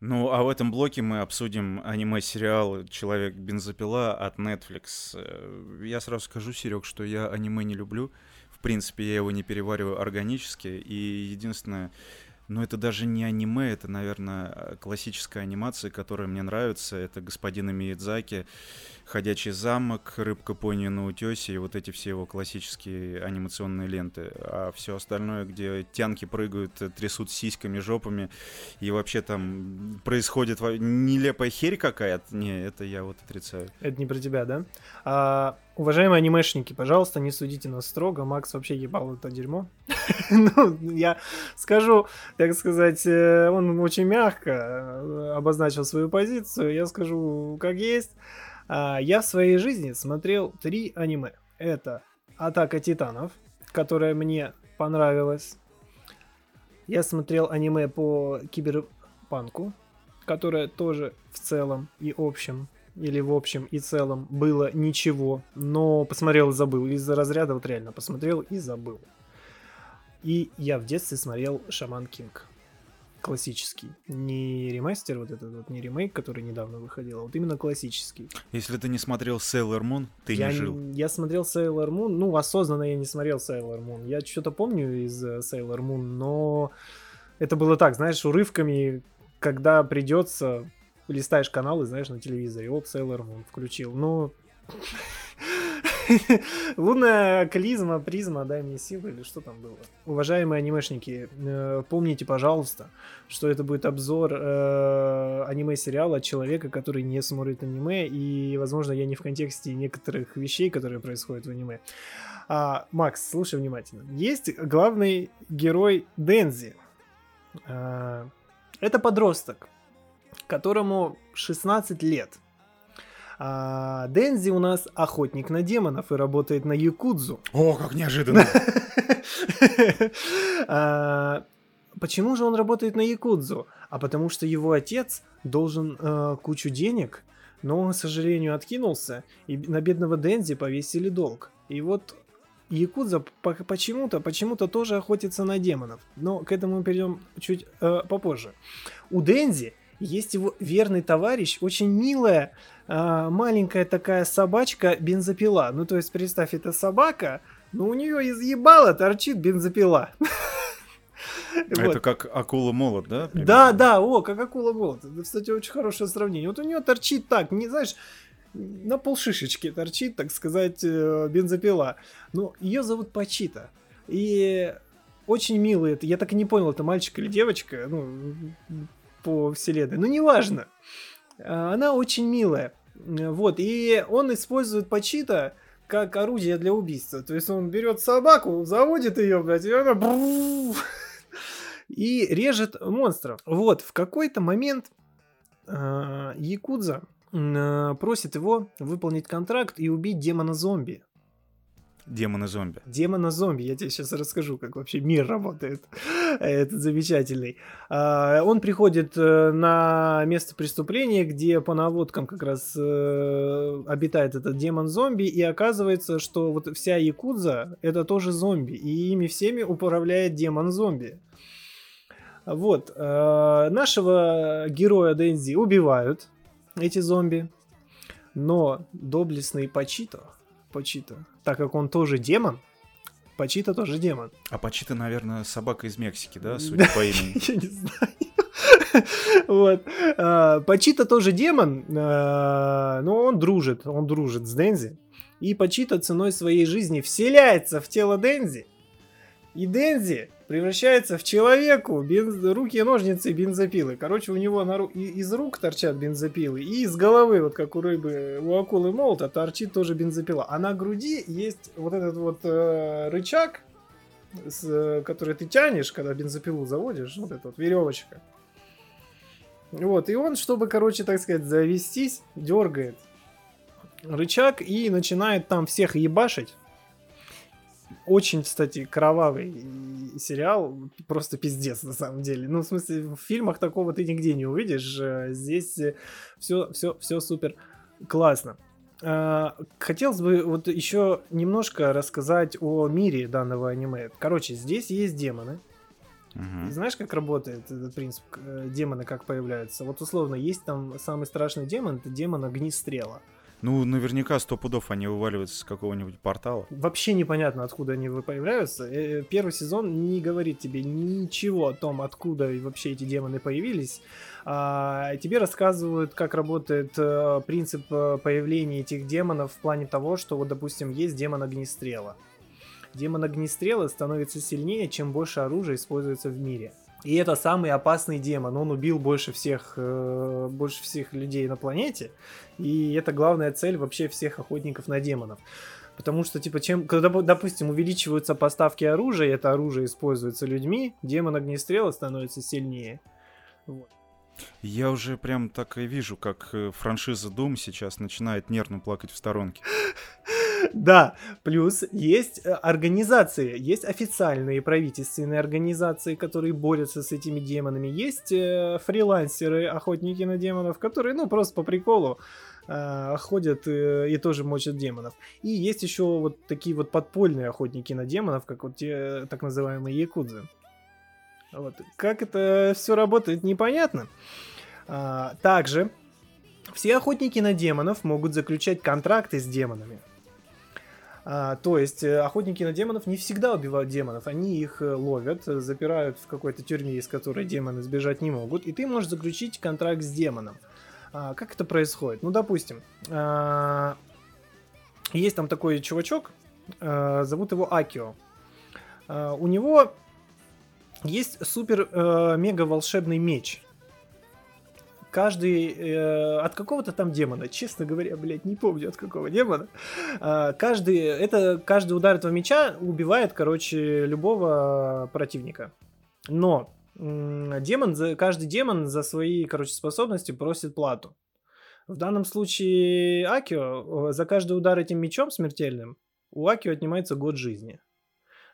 Ну, а в этом блоке мы обсудим аниме-сериал «Человек-бензопила» от Netflix. Э, я сразу скажу, Серег, что я аниме не люблю. В принципе, я его не перевариваю органически. И единственное, но это даже не аниме, это, наверное, классическая анимация, которая мне нравится. Это господин Миядзаки, «Ходячий замок», «Рыбка пони на утесе» и вот эти все его классические анимационные ленты. А все остальное, где тянки прыгают, трясут сиськами, жопами, и вообще там происходит нелепая херь какая-то, не, это я вот отрицаю. Это не про тебя, да? А, Уважаемые анимешники, пожалуйста, не судите нас строго. Макс вообще ебал это дерьмо. ну, я скажу, так сказать, э, он очень мягко э, обозначил свою позицию. Я скажу, как есть. А, я в своей жизни смотрел три аниме. Это Атака Титанов, которая мне понравилась. Я смотрел аниме по киберпанку, которое тоже в целом и общем или в общем и целом было ничего, но посмотрел и забыл. Из-за разряда вот реально посмотрел и забыл. И я в детстве смотрел Шаман Кинг. Классический. Не ремастер вот этот вот, не ремейк, который недавно выходил, а вот именно классический. Если ты не смотрел Sailor Moon, ты я, не жил. Я смотрел Sailor Moon, ну, осознанно я не смотрел Sailor Moon. Я что-то помню из э, Sailor Moon, но это было так, знаешь, урывками, когда придется листаешь каналы, знаешь, на телевизоре, оп, Sailor Moon включил. Ну, Лунная клизма, призма, дай мне силы или что там было. Уважаемые анимешники, э, помните, пожалуйста, что это будет обзор э, аниме-сериала человека, который не смотрит аниме, и, возможно, я не в контексте некоторых вещей, которые происходят в аниме. А, Макс, слушай внимательно. Есть главный герой Дензи. А, это подросток, которому 16 лет. А Дензи у нас охотник на демонов и работает на Якудзу. О, как неожиданно! А, почему же он работает на Якудзу? А потому что его отец должен э, кучу денег, но к сожалению, откинулся, и на бедного Дензи повесили долг. И вот Якудза почему-то, почему-то тоже охотится на демонов. Но к этому мы перейдем чуть э, попозже. У Дензи есть его верный товарищ, очень милая э, маленькая такая собачка бензопила. Ну, то есть, представь, это собака, но у нее из ебала торчит бензопила. Это как акула молот, да? Да, да, о, как акула молот. Это, кстати, очень хорошее сравнение. Вот у нее торчит так, не знаешь, на полшишечки торчит, так сказать, э, бензопила. Но ее зовут Пачита. И очень милый. Я так и не понял, это мальчик или девочка. Ну, по вселенной. Ну, неважно. А, она очень милая. Вот, и он использует Пачита как орудие для убийства. То есть он берет собаку, заводит ее, блядь, и она... И режет монстров. Вот, в какой-то момент э, Якудза э, просит его выполнить контракт и убить демона-зомби. Демона-зомби. Демона-зомби. Я тебе сейчас расскажу, как вообще мир работает. Этот замечательный. А, он приходит э, на место преступления, где по наводкам как раз э, обитает этот демон-зомби, и оказывается, что вот вся Якудза это тоже зомби, и ими всеми управляет демон-зомби. Вот. Э, нашего героя Дензи убивают эти зомби, но доблестный Пачито Пачита. Так как он тоже демон, Пачита тоже демон. А Пачита, наверное, собака из Мексики, да, судя по имени? Я не знаю. Вот. А, Пачита тоже демон, а, но он дружит, он дружит с Дензи. И Пачита ценой своей жизни вселяется в тело Дензи. И Дензи превращается в человеку, бенз... руки, ножницы, бензопилы. Короче, у него на ру... из рук торчат бензопилы, и из головы, вот как у рыбы, у акулы молота, торчит тоже бензопила. А на груди есть вот этот вот э, рычаг, с, который ты тянешь, когда бензопилу заводишь, вот эта вот веревочка. Вот, и он, чтобы, короче, так сказать, завестись, дергает рычаг и начинает там всех ебашить. Очень, кстати, кровавый сериал, просто пиздец на самом деле. Ну, в смысле, в фильмах такого ты нигде не увидишь. Э, здесь все, все, все супер классно. А, хотелось бы вот еще немножко рассказать о мире данного аниме. Короче, здесь есть демоны. Угу. Знаешь, как работает этот принцип э, демона, как появляются? Вот условно, есть там самый страшный демон, это демон огнестрела. Ну, наверняка сто пудов они вываливаются с какого-нибудь портала. Вообще непонятно, откуда они появляются. Э, первый сезон не говорит тебе ничего о том, откуда вообще эти демоны появились. А, тебе рассказывают, как работает э, принцип э, появления этих демонов в плане того, что вот, допустим, есть демон огнестрела. Демон огнестрела становится сильнее, чем больше оружия используется в мире. И это самый опасный демон. Он убил больше всех, э, больше всех людей на планете. И это главная цель вообще всех охотников на демонов. Потому что, типа, чем, когда, допустим, увеличиваются поставки оружия, и это оружие используется людьми, демон огнестрела становится сильнее. Вот. Я уже прям так и вижу, как э, франшиза Doom сейчас начинает нервно плакать в сторонке. Да, плюс есть э, организации, есть официальные правительственные организации, которые борются с этими демонами, есть э, фрилансеры, охотники на демонов, которые, ну, просто по приколу ходят и тоже мочат демонов. И есть еще вот такие вот подпольные охотники на демонов, как вот те так называемые якудзы. Вот. Как это все работает, непонятно. А, также все охотники на демонов могут заключать контракты с демонами. А, то есть э, охотники на демонов не всегда убивают демонов, они их э, ловят, запирают в какой-то тюрьме, из которой демоны сбежать не могут, и ты можешь заключить контракт с демоном. А, как это происходит? Ну, допустим, а, есть там такой чувачок, а, зовут его Акио. А, у него есть супер э, мега волшебный меч. Каждый э, от какого-то там демона, честно говоря, блядь, не помню от какого демона. Э, каждый это каждый удар этого меча убивает, короче, любого противника. Но э, демон каждый демон за свои, короче, способности просит плату. В данном случае Акио за каждый удар этим мечом смертельным у Акио отнимается год жизни.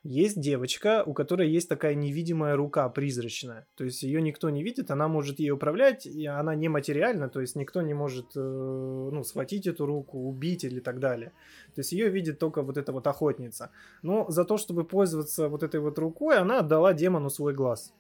Есть девочка, у которой есть такая невидимая рука призрачная. То есть ее никто не видит, она может ей управлять, и она нематериальна, то есть никто не может э, ну, схватить эту руку, убить или так далее. То есть ее видит только вот эта вот охотница. Но за то, чтобы пользоваться вот этой вот рукой, она отдала демону свой глаз.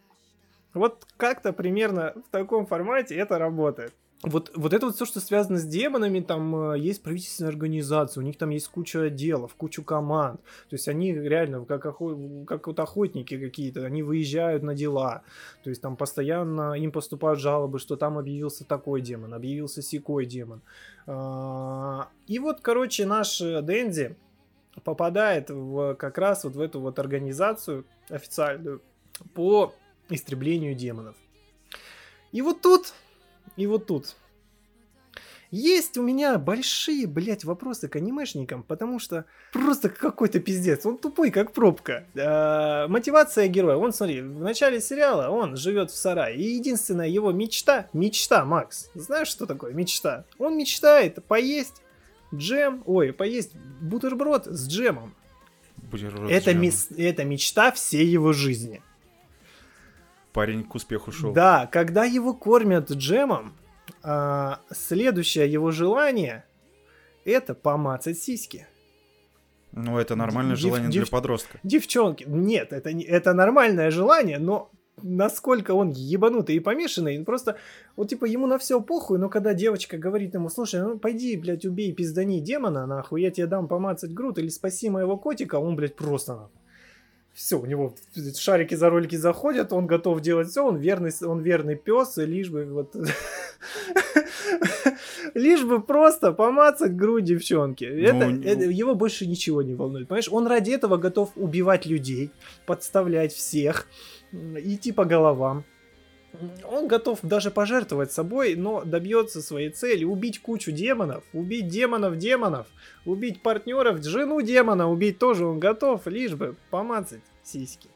Вот как-то примерно в таком формате это работает вот, вот это вот все, что связано с демонами, там э, есть правительственная организация, у них там есть куча отделов, кучу команд. То есть они реально как, охо... как вот охотники какие-то, они выезжают на дела. То есть там постоянно им поступают жалобы, что там объявился такой демон, объявился секой демон. А, и вот, короче, наш Дэнди попадает в, как раз вот в эту вот организацию официальную по истреблению демонов. И вот тут и вот тут. Есть у меня большие, блядь, вопросы к анимешникам, потому что просто какой-то пиздец. Он тупой, как пробка. А, мотивация героя. Он, смотри, в начале сериала он живет в сарае. И единственная его мечта, мечта, Макс. Знаешь, что такое мечта? Он мечтает поесть джем, ой, поесть бутерброд с джемом. Бутерброд это, с джемом. Мес, это мечта всей его жизни парень к успеху шел. Да, когда его кормят джемом, а, следующее его желание это помацать сиськи. Ну, это нормальное Дев, желание дев, для подростка. Девчонки, нет, это, это нормальное желание, но насколько он ебанутый и помешанный, просто, вот типа ему на все похуй, но когда девочка говорит ему, слушай, ну пойди, блядь, убей пиздани демона, нахуй, я тебе дам помацать грудь или спаси моего котика, он, блядь, просто нахуй. Все, у него шарики за ролики заходят, он готов делать все, он верный, он верный пес, и лишь бы вот лишь бы просто помацать грудь девчонки. Ну, это, это, его больше ничего не волнует. Понимаешь, он ради этого готов убивать людей, подставлять всех, идти по головам. Он готов даже пожертвовать собой, но добьется своей цели. Убить кучу демонов, убить демонов демонов, убить партнеров, жену демона убить тоже он готов, лишь бы помацать сиськи.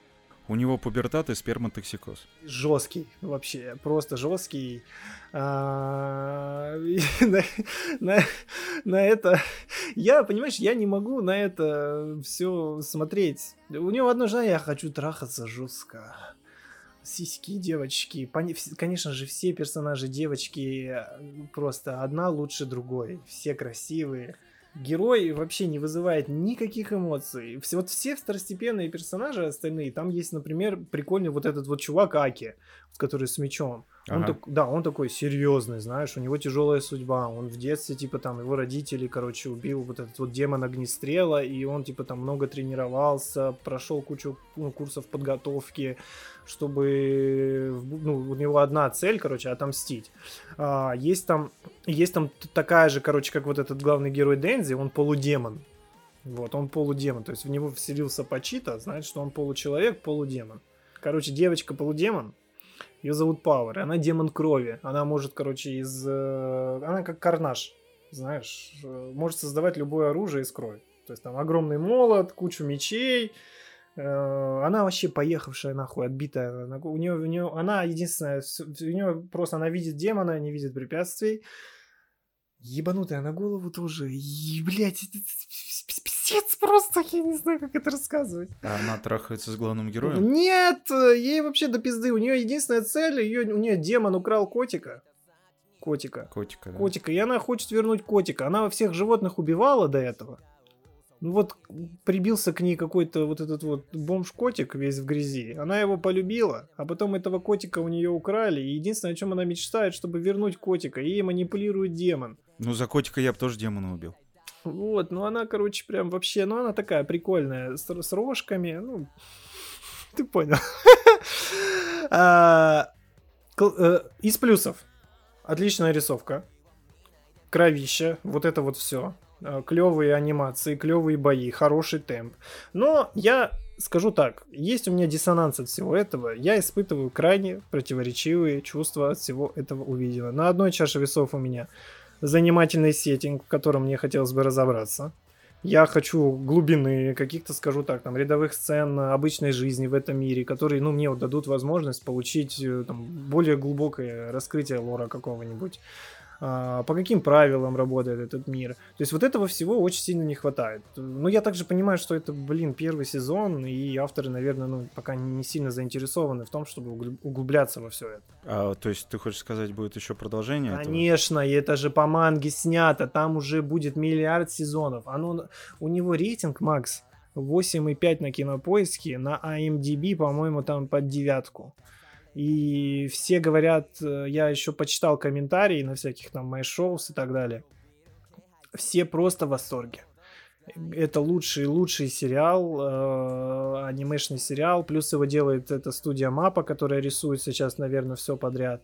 У него пубертат и сперматоксикоз. Жесткий, вообще, просто жесткий. А, на это... Я, понимаешь, я не могу на это все смотреть. У него одно желание, я хочу трахаться жестко. Сиськи, девочки. Конечно же, все персонажи девочки просто одна лучше другой. Все красивые герой вообще не вызывает никаких эмоций. Все, вот все второстепенные персонажи остальные, там есть, например, прикольный вот этот вот чувак Аки, который с мечом. Он ага. так, да, он такой серьезный, знаешь, у него тяжелая судьба. Он в детстве, типа, там, его родители, короче, убил вот этот вот демон огнестрела, и он, типа, там много тренировался, прошел кучу ну, курсов подготовки, чтобы, ну, у него одна цель, короче, отомстить. А, есть там, есть там такая же, короче, как вот этот главный герой Дензи, он полудемон. Вот, он полудемон, то есть в него вселился Пачита, значит, что он получеловек, полудемон. Короче, девочка полудемон, ее зовут Пауэр, она демон крови. Она может, короче, из... Э, она как карнаж, знаешь, э, может создавать любое оружие из крови. То есть там огромный молот, кучу мечей. Э, она вообще поехавшая нахуй, отбитая. У нее, у нее, она единственная, у нее просто она видит демона, не видит препятствий. Ебанутая на голову тоже. И, блядь, пиздец просто, я не знаю, как это рассказывать. А она трахается с главным героем? Нет, ей вообще до пизды. У нее единственная цель, ее, у нее демон украл котика. Котика. Котика, да. Котика. И она хочет вернуть котика. Она всех животных убивала до этого. Ну вот прибился к ней какой-то вот этот вот бомж-котик весь в грязи. Она его полюбила, а потом этого котика у нее украли. И единственное, о чем она мечтает, чтобы вернуть котика. И ей манипулирует демон. Ну за котика я бы тоже демона убил. Вот, ну она, короче, прям вообще, ну она такая прикольная, с, с рожками, ну, ты понял. А, э, из плюсов. Отличная рисовка. Кровища, вот это вот все. А, клевые анимации, клевые бои, хороший темп. Но я скажу так, есть у меня диссонанс от всего этого. Я испытываю крайне противоречивые чувства от всего этого увиденного. На одной чаше весов у меня занимательный сеттинг, в котором мне хотелось бы разобраться. Я хочу глубины, каких-то, скажу так, там, рядовых сцен обычной жизни в этом мире, которые, ну, мне вот дадут возможность получить э, там, более глубокое раскрытие лора какого-нибудь. А, по каким правилам работает этот мир. То есть вот этого всего очень сильно не хватает. Ну, я также понимаю, что это, блин, первый сезон, и авторы, наверное, ну, пока не сильно заинтересованы в том, чтобы углубляться во все это. А, то есть ты хочешь сказать, будет еще продолжение? Конечно, этого? и это же по манге снято, там уже будет миллиард сезонов. Оно, у него рейтинг, Макс, 8,5 на кинопоиске, на IMDb, по-моему, там под девятку. И все говорят, э, я еще почитал комментарии на всяких там моих шоу и так далее. Все просто в восторге. Это лучший, лучший сериал, э, анимешный сериал. Плюс его делает эта студия Мапа, которая рисует сейчас, наверное, все подряд.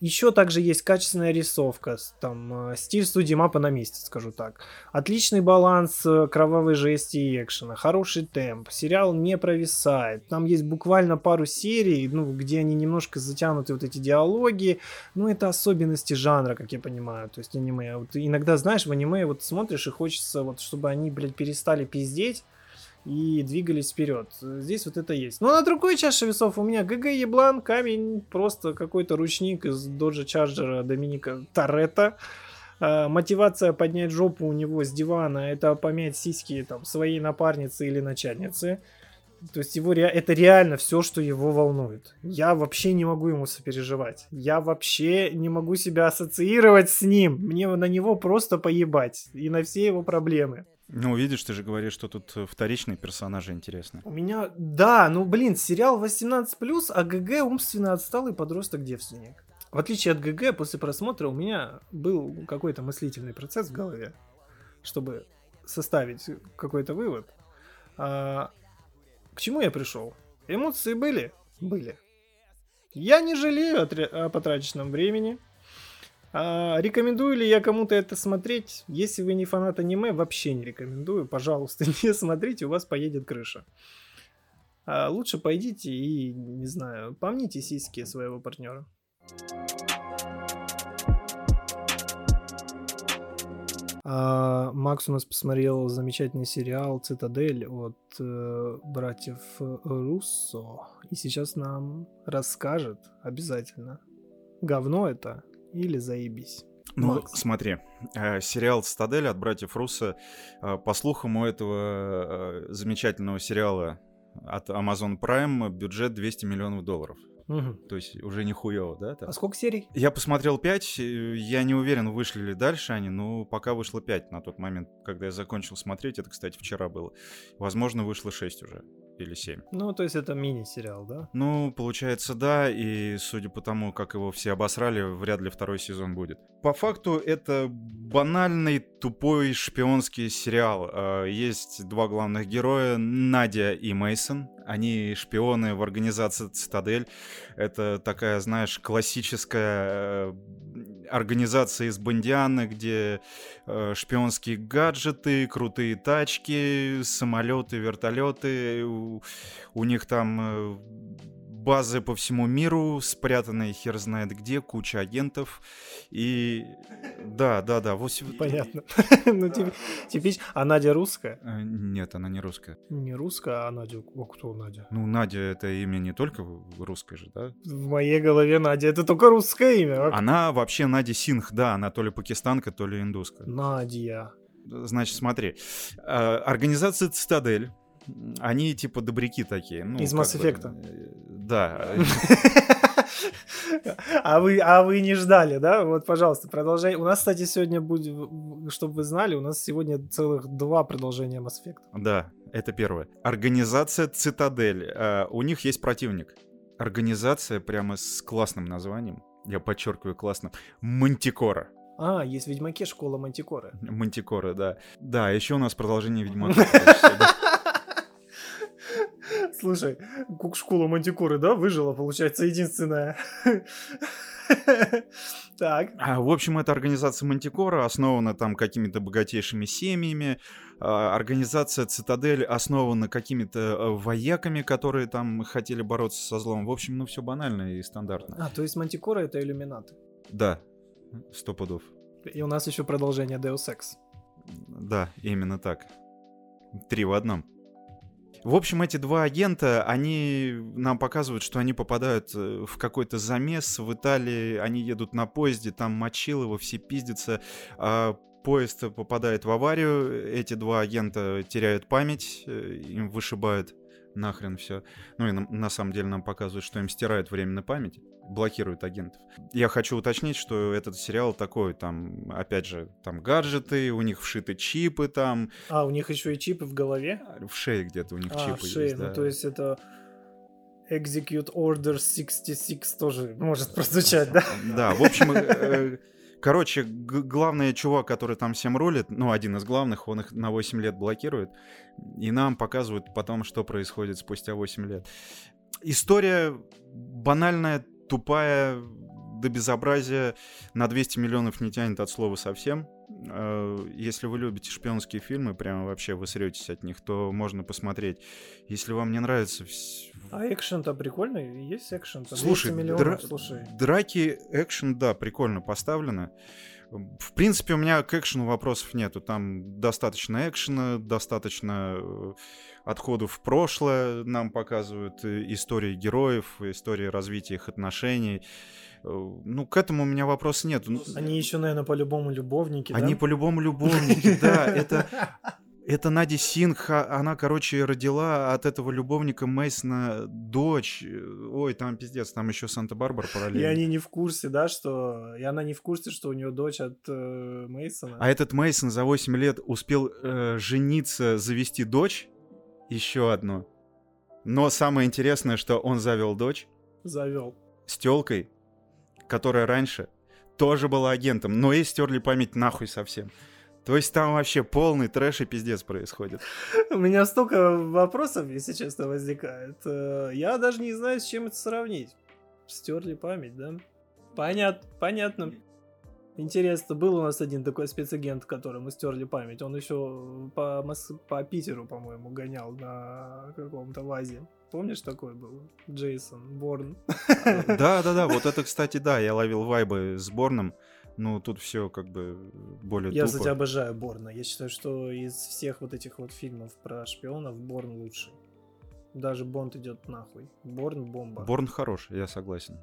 Еще также есть качественная рисовка, там, э, стиль студии мапа на месте, скажу так. Отличный баланс э, кровавой жести и экшена, хороший темп, сериал не провисает. Там есть буквально пару серий, ну, где они немножко затянуты вот эти диалоги, ну, это особенности жанра, как я понимаю, то есть аниме. Вот иногда, знаешь, в аниме вот смотришь и хочется, вот, чтобы они, блядь, перестали пиздеть, и двигались вперед. Здесь вот это есть. Но на другой чаше весов у меня ГГ Еблан, камень, просто какой-то ручник из Доджа Чарджера Доминика Торетто. А, мотивация поднять жопу у него с дивана это помять сиськи там своей напарницы или начальницы. То есть его ре... это реально все, что его волнует. Я вообще не могу ему сопереживать. Я вообще не могу себя ассоциировать с ним. Мне на него просто поебать. И на все его проблемы. Ну, видишь, ты же говоришь, что тут э, вторичные персонажи интересны. У меня, да, ну, блин, сериал 18+, а ГГ умственно отсталый подросток-девственник. В отличие от ГГ, после просмотра у меня был какой-то мыслительный процесс в голове, чтобы составить какой-то вывод. А, К чему я пришел? Эмоции были? Были. Я не жалею о, о потраченном времени. А, рекомендую ли я кому-то это смотреть? Если вы не фанат аниме, вообще не рекомендую. Пожалуйста, не смотрите, у вас поедет крыша. А лучше пойдите и, не знаю, помните сиськи своего партнера. А, Макс у нас посмотрел замечательный сериал «Цитадель» от э, братьев Руссо. И сейчас нам расскажет обязательно, говно это или заебись. Ну, Макс. смотри, э, сериал «Стадель» от братьев Руссо, э, по слухам у этого э, замечательного сериала от Amazon Prime бюджет 200 миллионов долларов. Мгм. То есть уже не хуево, да? так? А сколько серий? Я посмотрел 5, я не уверен, вышли ли дальше они, но пока вышло 5 на тот момент, когда я закончил смотреть. Это, кстати, вчера было. Возможно, вышло 6 уже или 7. Ну, то есть это мини-сериал, да? Ну, получается, да, и судя по тому, как его все обосрали, вряд ли второй сезон будет. По факту, это банальный, тупой шпионский сериал. А, Есть два главных героя, Надя и Мейсон. Они шпионы в организации Цитадель. Это такая, знаешь, классическая э, организация из Бондианы, где э, шпионские гаджеты, крутые тачки, самолеты, вертолеты. У, у них там э, базы по всему миру, спрятанные хер знает где, куча агентов. И да, да, да. Понятно. Ну, тип- типич. А Надя русская? Э, Нет, она не русская. Не русская, а Надя... О, кто Надя? Ну, Надя это имя не только русское же, да? В моей голове Надя это только русское имя. Как- Она вообще Надя Сингх, да, она то ли пакистанка, то ли индуска. Надя. Значит, смотри, э, организация Цитадель, они типа добряки такие. ну, Из Mass бы, Effect'а. э, Да. А вы, а вы не ждали, да? Вот, пожалуйста, продолжай. У нас, кстати, сегодня будет, чтобы вы знали, у нас сегодня целых два продолжения Mass Effect. Да, это первое. Организация Цитадель. Э, У них есть противник. Организация прямо с классным названием. Я подчеркиваю классно. Мантикора. А, есть в Ведьмаке школа Мантикоры. Мантикора, да. Да, еще у нас продолжение Ведьмака. Слушай, школа Мантикоры, да, выжила, получается, единственная. Так. А, В общем, эта организация Мантикора основана там какими-то богатейшими семьями. А, Организация Цитадель основана какими-то э, вояками, которые там хотели бороться со злом. В общем, ну все банально и стандартно. А, то есть Мантикора это иллюминаты. Да, сто пудов. И у нас еще продолжение Deus Ex. Да, именно так. Три в одном. В общем, эти два агента, они нам показывают, что они попадают э, в какой-то замес. В Италии, они едут на поезде, там Мочилово, все пиздятся, а поезд попадает в аварию, эти два агента теряют память, э, им вышибают нахрен все. Ну и на, на самом деле нам показывают, что им стирают временно память, блокируют агентов. Я хочу уточнить, что этот сериал такой, там, опять же, там гаджеты, у них вшиты чипы там, А, у них еще и чипы в голове? в шее где-то у них А, чипы в шее, есть, ну да. то есть это Execute Order 66 тоже может прозвучать, да? Да, в общем, э, короче, главный чувак, который там всем рулит, ну, один из главных, он их на 8 лет блокирует, и нам показывают потом, что происходит спустя 8 лет. История банальная, тупая, до безобразия, на 200 миллионов не тянет от слова совсем. Э, Если вы любите шпионские фильмы, прямо вообще вы сретесь от них, то можно посмотреть. Если вам не нравится А экшен-то прикольный, есть экшен. там Слушай, 200 миллионов, дра- слушай. драки, экшен, да, прикольно поставлено. В принципе, у меня к экшену вопросов нету. Там достаточно экшена, достаточно э, отходов в прошлое. Нам показывают э, истории героев, истории развития их отношений. Э, Ну, к этому у меня вопроса нет. Ну, Они еще, наверное, по-любому любовники, Они да? по-любому любовники, да. Это, это Надя Сингх, а- она, короче, родила от этого любовника Мейсона дочь. Ой, там пиздец, там еще Санта-Барбара И параллельно. они не в курсе, да, что... И она не в курсе, что у нее дочь от Мейсона. А этот Мейсон за 8 лет успел э, жениться, завести дочь, еще одну. Но самое интересное, что он завел дочь Завел. с телкой, которая раньше тоже была агентом, но ей стерли память нахуй совсем. То есть там вообще полный трэш и пиздец происходит. У меня столько вопросов, если честно, возникает. Э, я даже не знаю, с чем это сравнить. Стерли память, да? Понятно, понятно. Интересно, был у нас один такой спецагент, которому стерли память. Он еще по, Мос... по Питеру, по-моему, гонял на каком-то вазе. Помнишь, такой был? Джейсон Борн. Да, да, да. Вот это, кстати, да, я ловил вайбы с Борном. Ну, тут все как бы более Я, тупо. кстати, обожаю Борна. Я считаю, что из всех вот этих вот фильмов про шпионов Борн лучший. Даже Бонд идет нахуй. Борн бомба. Борн хорош, я согласен.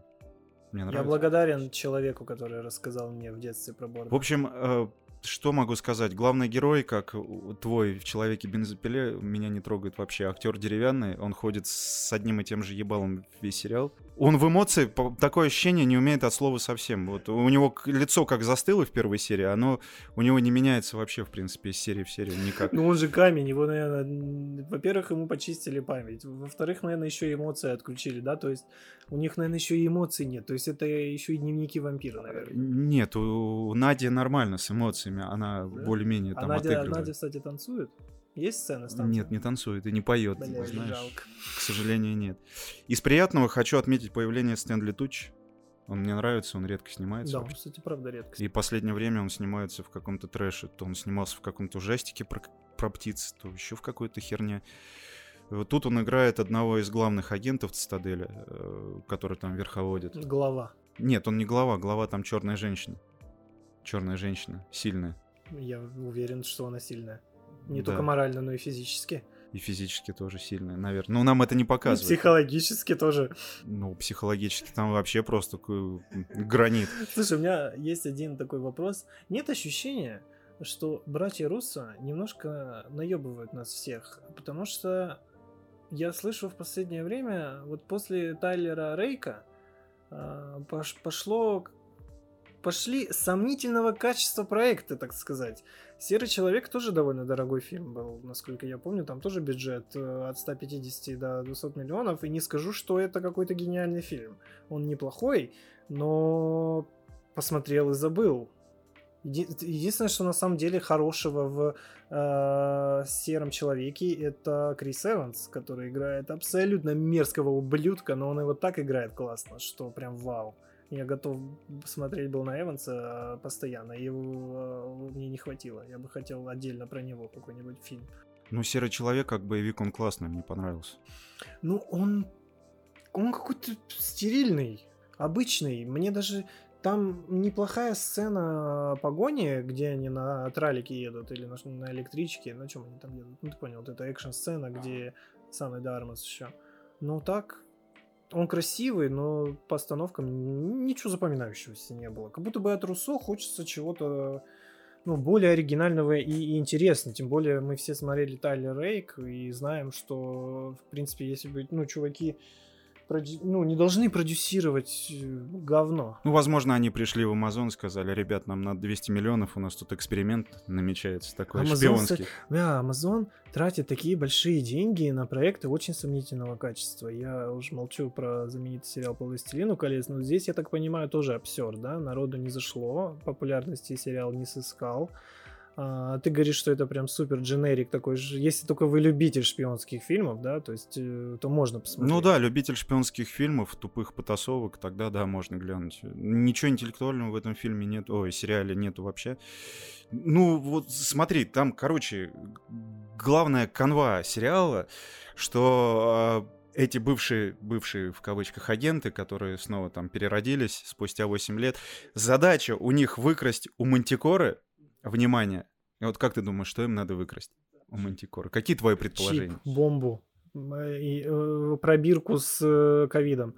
Мне нравится. Я благодарен человеку, который рассказал мне в детстве про Борна. В общем, э, что могу сказать? Главный герой, как твой в «Человеке бензопиле», меня не трогает вообще. Актер деревянный, он ходит с одним и тем же ебалом весь сериал. Он в эмоции, такое ощущение, не умеет от слова совсем. Вот у него лицо как застыло в первой серии, оно у него не меняется вообще, в принципе, из серии в серию никак. Ну он же камень, его, наверное, во-первых, ему почистили память, во-вторых, наверное, еще эмоции отключили, да, то есть у них, наверное, еще и эмоций нет, то есть это еще и дневники вампира, наверное. Нет, у Нади нормально с эмоциями, она да? более-менее а там а Надя, отыгрывает. Надя, кстати, танцует? Есть сцена с Нет, не танцует и не поет, Бля, знаешь. Жалко. К сожалению, нет. Из приятного хочу отметить появление Стэнли Туч. Он мне нравится, он редко снимается. Да, он, кстати, правда редко. И последнее время он снимается в каком-то трэше. То он снимался в каком-то ужастике про, про птиц, то еще в какой-то херне. Вот тут он играет одного из главных агентов Цитадели, э, который там верховодит. Глава. Нет, он не глава, глава там черная женщина. Черная женщина, сильная. Я уверен, что она сильная. Не да. только морально, но и физически. И физически тоже сильно, наверное. Ну, нам это не показывают. И психологически тоже. Ну, психологически там вообще просто гранит. Слушай, у меня есть один такой вопрос. Нет ощущения, что братья Руссо немножко наебывают нас всех, потому что я слышу в последнее время, вот после Тайлера Рейка а, пошло пошли сомнительного качества проекта, так сказать. Серый человек тоже довольно дорогой фильм был, насколько я помню. Там тоже бюджет э, от 150 до 200 миллионов. И не скажу, что это какой-то гениальный фильм. Он неплохой, но посмотрел и забыл. Единственное, что на самом деле хорошего в э, Сером Человеке, это Крис Эванс, который играет абсолютно мерзкого ублюдка, но он его так играет классно, что прям вау. Я готов смотреть был на Эванса а, постоянно, его мне не хватило. Я бы хотел отдельно про него какой-нибудь фильм. Ну, Серый человек, как боевик, он классный, мне понравился. Ну, он... Он какой-то стерильный, обычный. Мне даже там неплохая сцена погони, где они на тралике едут или на, на электричке. На чем они там едут? Ну, ты понял, вот это экшн-сцена, где самый Дармас еще. Ну, так, он красивый, но по остановкам ничего запоминающегося не было. Как будто бы от Руссо хочется чего-то ну, более оригинального и, и интересного. Тем более мы все смотрели Тайлер Рейк и знаем, что, в принципе, если бы, ну, чуваки проди... ну, не должны продюсировать э, говно. Ну, возможно, они пришли в Амазон и сказали, ребят, нам надо 200 миллионов, у нас тут эксперимент намечается такой Amazon, шпионский. Да, Амазон тратит такие большие деньги на проекты очень сомнительного качества. Я уже молчу про знаменитый сериал по «Властелину колец», но здесь, я так понимаю, тоже обсер, да? Народу не зашло, популярности сериал не сыскал. А, ты говоришь, что это прям супер дженерик такой же. Если только вы любитель шпионских фильмов, да, то есть э, то можно посмотреть. Ну да, любитель шпионских фильмов, тупых потасовок, тогда да, можно глянуть. Ничего интеллектуального в этом фильме нет, ой, сериале нету вообще. Ну вот смотри, там, короче, главная канва сериала, что э, эти бывшие, бывшие в кавычках агенты, которые снова там переродились спустя 8 лет, задача у них выкрасть у Мантикоры Внимание. Вот как ты думаешь, что им надо выкрасть у Мантикора? Какие твои предположения? Чип, бомбу, и, э, пробирку с э, ковидом.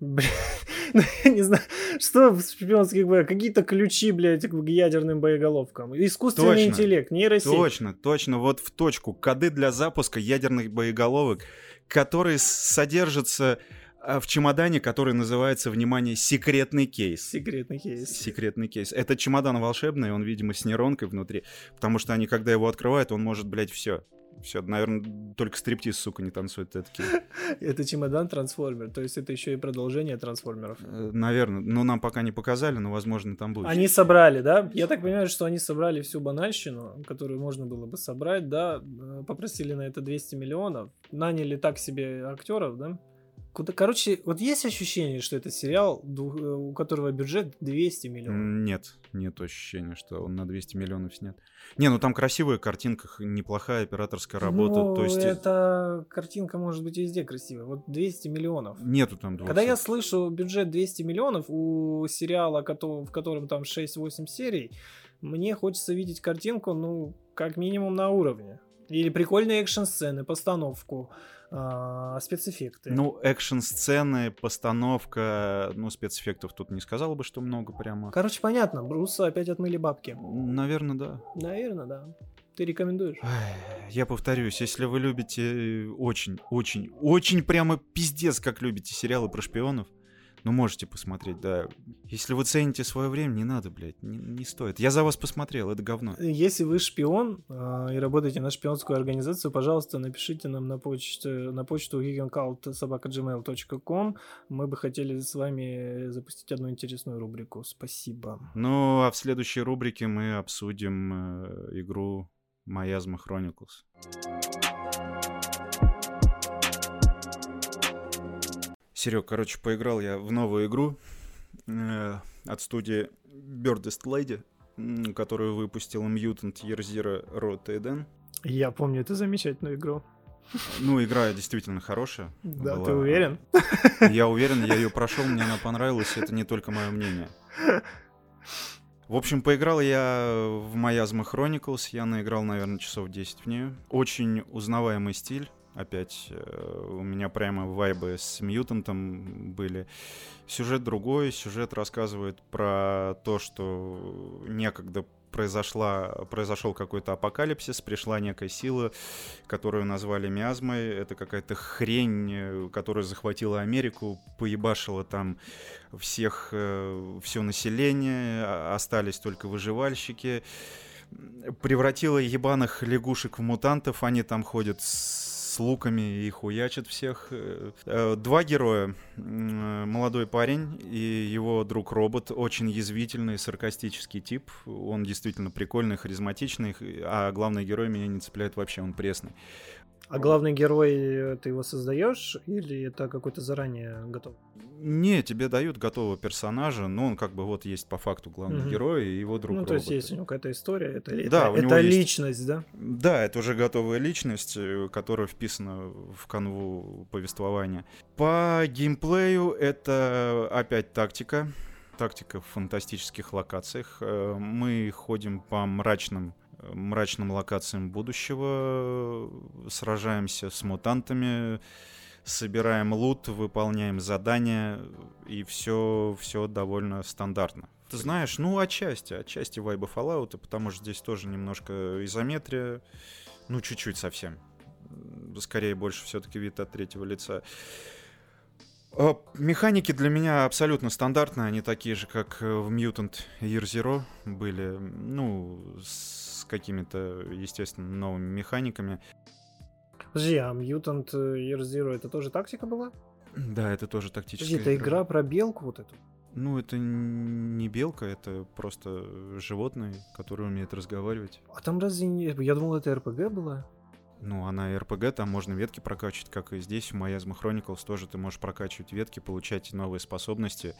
Я не знаю, что в шпионских боях, какие-то ключи, блядь, к ядерным боеголовкам. Искусственный точно, интеллект, нейросеть. Точно, точно, вот в точку. Коды для запуска ядерных боеголовок, которые содержатся в чемодане, который называется, внимание, секретный кейс. Секретный кейс. Секретный кейс. Это чемодан волшебный, он, видимо, с нейронкой внутри, потому что они, когда его открывают, он может, блядь, все. Все, наверное, только стриптиз, сука, не танцует такие. Это чемодан трансформер, то есть это еще и продолжение трансформеров. Э, наверное, но нам пока не показали, но, возможно, там будет. Они собрали, да? Я так понимаю, что они собрали всю банальщину, которую можно было бы собрать, да? Э, попросили на это 200 миллионов, наняли так себе актеров, да? Куда, короче, вот есть ощущение, что это сериал, э, у которого бюджет 200 миллионов? Нет, нет ощущения, что он на 200 миллионов снят. Не, ну там красивая картинка, неплохая операторская работа. Ну, то есть... Эта картинка может быть везде красивая. Вот 200 миллионов. Нету там 200. Когда я слышу бюджет 200 миллионов у сериала, в котором там 6-8 серий, мне хочется видеть картинку, ну, как минимум на уровне. Или прикольные экшн-сцены, постановку а, спецэффекты. Ну, экшн-сцены, постановка, ну, спецэффектов тут не сказал бы, что много прямо. Короче, понятно, Бруса опять отмыли бабки. Наверное, да. Наверное, да. Ты рекомендуешь? Я повторюсь, если вы любите очень, очень, очень прямо пиздец, как любите сериалы про шпионов, ну, можете посмотреть, да. Если вы цените свое время, не надо, блядь, не, не стоит. Я за вас посмотрел, это говно. Если вы шпион э, и работаете на шпионскую организацию, пожалуйста, напишите нам на почту, на почту geekancout.gmail.com. Мы бы хотели с вами запустить одну интересную рубрику. Спасибо. Ну, а в следующей рубрике мы обсудим э, игру Miasma Chronicles. Серег, короче, поиграл я в новую игру э, от студии Birdest Lady, которую выпустил Mutant Year Zero Road Eden. Я помню эту замечательную игру. Ну, игра действительно хорошая. Да, была. ты уверен? Я уверен, я ее прошел, мне она понравилась, это не только мое мнение. В общем, поиграл я в Miasma Chronicles, я наиграл, наверное, часов 10 в нее. Очень узнаваемый стиль, опять э, у меня прямо вайбы с Мьютантом были. Сюжет другой, сюжет рассказывает про то, что некогда произошла, произошел какой-то апокалипсис, пришла некая сила, которую назвали миазмой. Это какая-то хрень, э, которая захватила Америку, поебашила там всех, э, все население, а, остались только выживальщики превратила ебаных лягушек в мутантов, они там ходят с с луками и хуячат всех. Э, э, два героя. Молодой парень и его друг-робот. Очень язвительный, саркастический тип. Он действительно прикольный, харизматичный. А главный герой меня не цепляет вообще, он пресный. А главный герой э, ты его создаешь или это какой-то заранее готов? Не, тебе дают готового персонажа, но он как бы вот есть по факту главный угу. герой и его друг. Ну, то есть есть у него какая-то история, это, да, это, это личность, есть... да? Да, это уже готовая личность, э, которая вписана в канву повествования. По геймплею это опять тактика тактика в фантастических локациях. Э, мы ходим по мрачным мрачным локациям будущего, сражаемся с мутантами, собираем лут, выполняем задания, и все, все довольно стандартно. Ты знаешь, ну, отчасти, отчасти вайба Fallout, потому что здесь тоже немножко изометрия, ну, чуть-чуть совсем. Скорее, больше все-таки вид от третьего лица. А, механики для меня абсолютно стандартные, они такие же, как в Mutant Year Zero были, ну, с какими-то, естественно, новыми механиками. Подожди, а Mutant Year Zero это тоже тактика была? Да, это тоже тактическая Подожди, это игра про белку вот эту? Ну, это не белка, это просто животное, которое умеет разговаривать. А там разве не... Я думал, это РПГ была? Ну, она РПГ, там можно ветки прокачивать, как и здесь, в Miasma Chronicles тоже ты можешь прокачивать ветки, получать новые способности,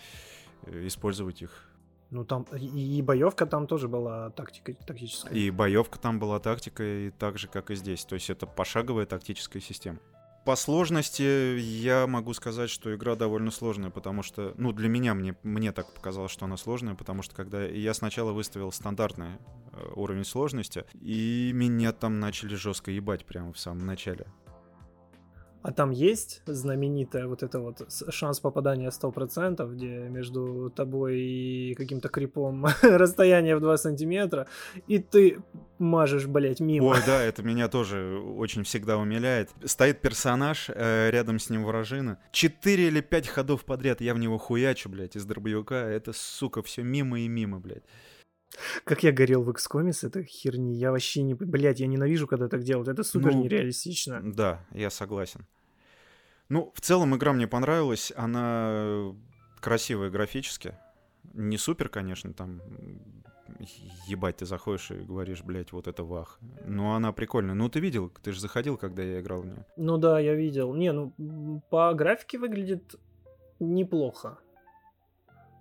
э, использовать их ну там и, и боевка там тоже была тактика, тактическая. И боевка там была тактикой так же, как и здесь. То есть это пошаговая тактическая система. По сложности я могу сказать, что игра довольно сложная, потому что, ну, для меня, мне, мне так показалось, что она сложная, потому что когда я сначала выставил стандартный э, уровень сложности, и меня там начали жестко ебать прямо в самом начале. А там есть знаменитая вот это вот шанс попадания 100%, где между тобой и каким-то крипом расстояние в 2 сантиметра, и ты мажешь, блять, мимо. Ой, да, это меня тоже очень всегда умиляет. Стоит персонаж, э, рядом с ним вражина. Четыре или пять ходов подряд я в него хуячу, блядь, из дробовика. Это, сука, все мимо и мимо, блядь. Как я горел в XCOM с этой херни. Я вообще не... Блядь, я ненавижу, когда так делают. Это супер Ну, нереалистично. Да, я согласен. Ну, в целом игра мне понравилась. Она красивая графически. Не супер, конечно, там ебать, ты заходишь и говоришь, блядь, вот это вах. Но она прикольная. Ну, ты видел, ты же заходил, когда я играл в нее. Ну да, я видел. Не, ну по графике выглядит неплохо.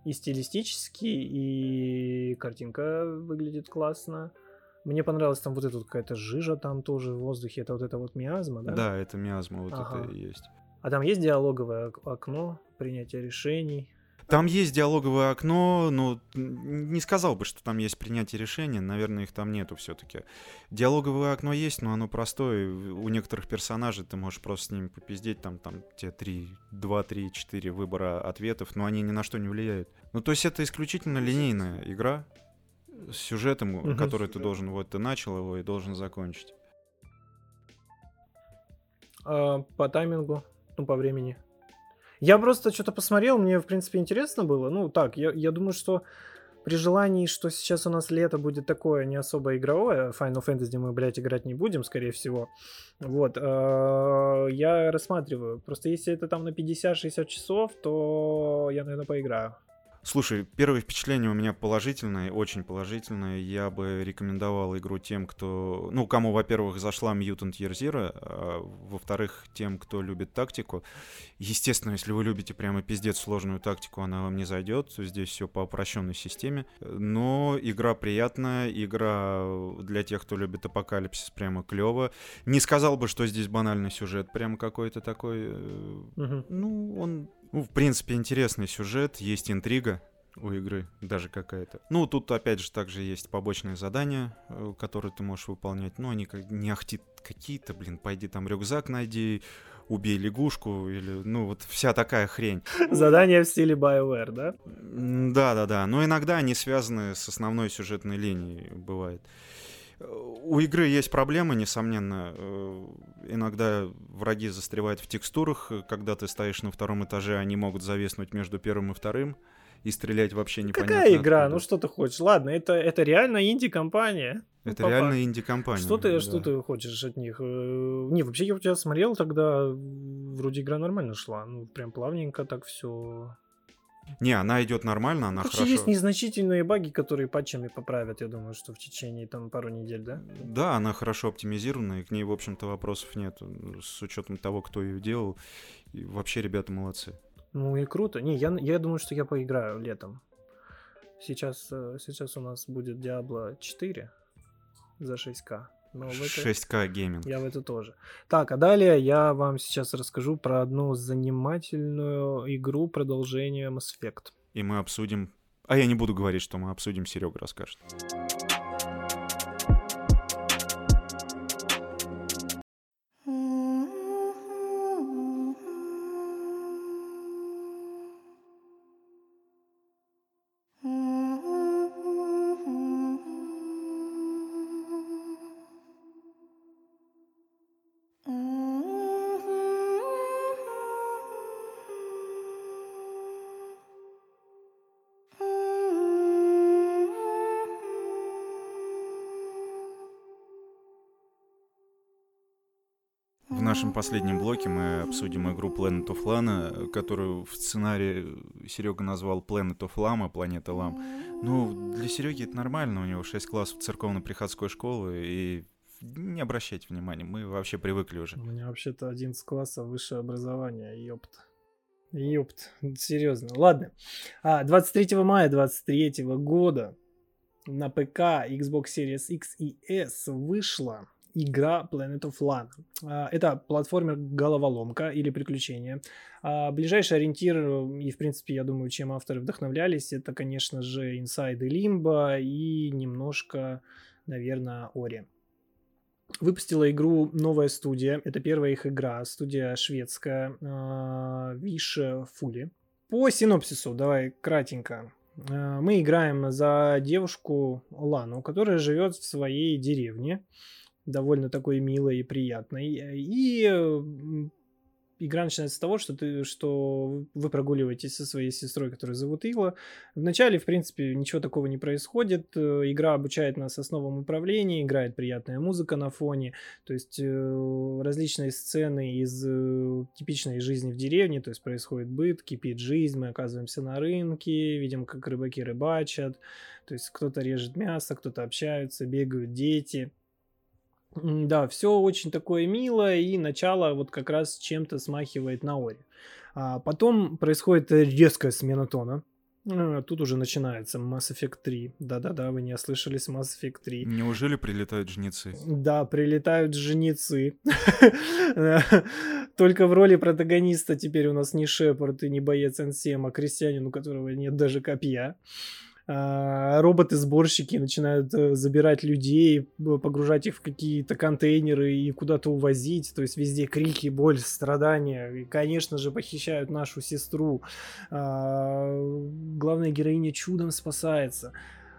И стилистически, и картинка выглядит классно. Мне понравилась там вот эта вот какая-то жижа там тоже в воздухе. Это вот это вот миазма, да? Да, это миазма, вот Ага. это и есть. А там есть диалоговое ок- окно, принятие решений. Там есть диалоговое окно, но не сказал бы, что там есть принятие решения. Наверное, их там нету все-таки. Диалоговое окно есть, но оно простое. У некоторых персонажей ты можешь просто с ними попиздеть, там, там те три, два, три, четыре выбора ответов, но они ни на что не влияют. Ну, то есть это исключительно линейная игра с сюжетом, Мгм. который ты должен, вот ты начал его и должен закончить. А, по таймингу, ну, по времени. Я просто что-то посмотрел, мне, в принципе, интересно было. Ну, так, я, я думаю, что при желании, что сейчас у нас лето будет такое не особо игровое, Final Fantasy мы, блядь, играть не будем, скорее всего. Вот, а, я рассматриваю. Просто если это там на 50-60 часов, то я, наверное, поиграю. Слушай, первое впечатление у меня положительное, очень положительное. Я бы рекомендовал игру тем, кто... Ну, кому, во-первых, зашла Mutant Year Zero, а, во-вторых, тем, кто любит тактику. Естественно, если вы любите прямо пиздец сложную тактику, она вам не зайдет. Здесь все по упрощенной системе. Но игра приятная, игра для тех, кто любит апокалипсис, прямо клево. Не сказал бы, что здесь банальный сюжет, прям какой-то такой... Мгм. ну, он, ну, в принципе, интересный сюжет, есть интрига у игры, даже какая-то. Ну, тут, опять же, также есть побочные задания, э, которые ты можешь выполнять. Ну, они как не ахти какие-то, блин, пойди там рюкзак найди, убей лягушку, или, ну, вот вся такая хрень. Задание в стиле BioWare, да? Да-да-да, но иногда они связаны с основной сюжетной линией, бывает. У игры есть проблемы, несомненно. Э, Иногда враги застревают в текстурах. э, Когда ты стоишь на втором этаже, они могут зависнуть между первым и вторым и стрелять вообще непонятно Какая игра? откуда. Ну что ты хочешь? Ладно, это, это реально инди-компания. Ну, Это по реально инди-компания. Что ты, да. что ты хочешь от них? Э, Не, вообще я у тебя смотрел, тогда вроде игра нормально шла. Ну, прям плавненько так все. Не, она идет нормально, она Короче, хорошо. есть незначительные баги, которые патчами поправят, я думаю, что в течение там пару недель, да? Да, она хорошо оптимизирована, и к ней, в общем-то, вопросов нет. С учетом того, кто ее делал. И вообще, ребята молодцы. Ну и круто. Не, я, я думаю, что я поиграю летом. Сейчас, э, сейчас у нас будет Diablo 4 за 6к. Но в это- 6К гейминг. Я в это тоже. Так, а далее я вам сейчас расскажу про одну занимательную игру продолжение Mass Effect. И мы обсудим... А я не буду говорить, что мы обсудим, Серега расскажет. Нашем последнем блоке мы обсудим игру Planet of Lana, которую в сценарии Серега назвал Planet of Lama, Планета Лам. Ну, для Сереги это нормально, у него 6 классов церковно-приходской школы, и не обращайте внимания, мы вообще привыкли уже. У меня вообще-то 11 классов высшее образование, ёпт. Ёпт, серьезно. Ладно. А, 23 мая 23 года на ПК, Xbox Series X и S вышла игра Planet of Lana. А, Это платформер-головоломка или приключение. А, Ближайший ориентир, и в принципе, я думаю, чем авторы вдохновлялись, это, конечно же, Inside и Limbo и немножко, наверное, Ори. Выпустила игру новая студия. Это первая их игра. Студия шведская. Више Фули. По синопсису, давай кратенько. А, Мы играем за девушку Лану, которая живет в своей деревне. Довольно такой милой и приятной. И игра начинается с того, что ты, что вы прогуливаетесь со своей сестрой, которую зовут Игла. Вначале, в принципе, ничего такого не происходит. Э, игра обучает нас основам управления, играет приятная музыка на фоне, то есть э, различные сцены из э, типичной жизни в деревне, то есть происходит быт, кипит жизнь, мы оказываемся на рынке, видим, как рыбаки рыбачат, то есть кто-то режет мясо, кто-то общается, бегают дети. Да, все очень такое милое, и начало вот как раз чем-то смахивает на Ори. А потом происходит резкая смена тона. А, тут уже начинается Mass Effect 3. Да-да-да, вы не ослышались, Mass Effect 3. Неужели прилетают жнецы? Да, прилетают жнецы. Только в роли протагониста теперь у нас не Шепард и не боец N7, а крестьянин, у которого нет даже копья. А, роботы-сборщики начинают э, забирать людей, погружать их в какие-то контейнеры и куда-то увозить. То есть везде крики, боль, страдания. И, конечно же, похищают нашу сестру. А, главная героиня чудом спасается.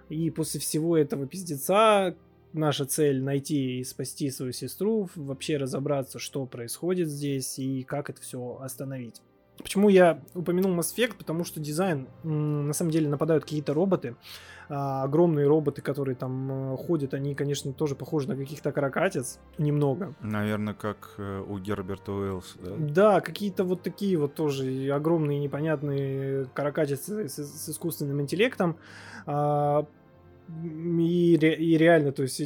И после всего этого пиздеца наша цель найти и спасти свою сестру, вообще разобраться, что происходит здесь и как это все остановить. Почему я упомянул Mass Effect? Потому что дизайн, на самом деле, нападают какие-то роботы, а, огромные роботы, которые там э, ходят, они, конечно, тоже похожи на каких-то каракатиц, немного. Наверное, как э, у Герберта Уэллса, да? Да, какие-то вот такие вот тоже огромные непонятные каракатицы с, с искусственным интеллектом. А, и, и реально, то есть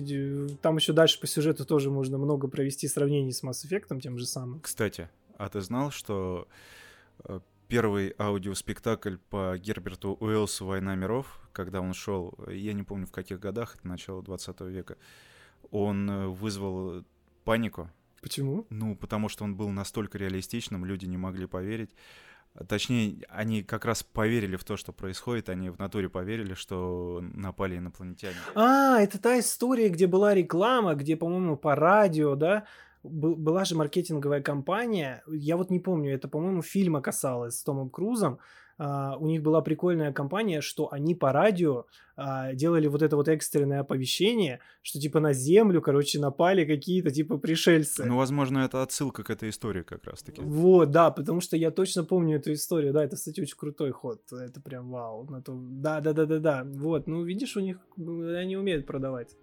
там еще дальше по сюжету тоже можно много провести сравнений с Mass Effect тем же самым. Кстати, а ты знал, что первый аудиоспектакль по Герберту Уэллсу «Война миров», когда он шел, я не помню в каких годах, это начало 20 века, он э, вызвал панику. Почему? Ну, потому что он был настолько реалистичным, люди не могли поверить. Точнее, они как раз поверили в то, что происходит, они в натуре поверили, что напали инопланетяне. А, это та история, где была реклама, где, по-моему, по радио, да, была же маркетинговая кампания, я вот не помню, это, по-моему, фильма касалось с Томом Крузом, Uh, у них была прикольная компания, что они по радио uh, делали вот это вот экстренное оповещение, что типа на Землю, короче, напали какие-то типа пришельцы. Ну, возможно, это отсылка к этой истории как раз-таки. Вот, да, потому что я точно помню эту историю, да, это, кстати, очень крутой ход, это прям вау. На то... Да, да, да, да, да, вот, ну, видишь, у них, они умеют продавать.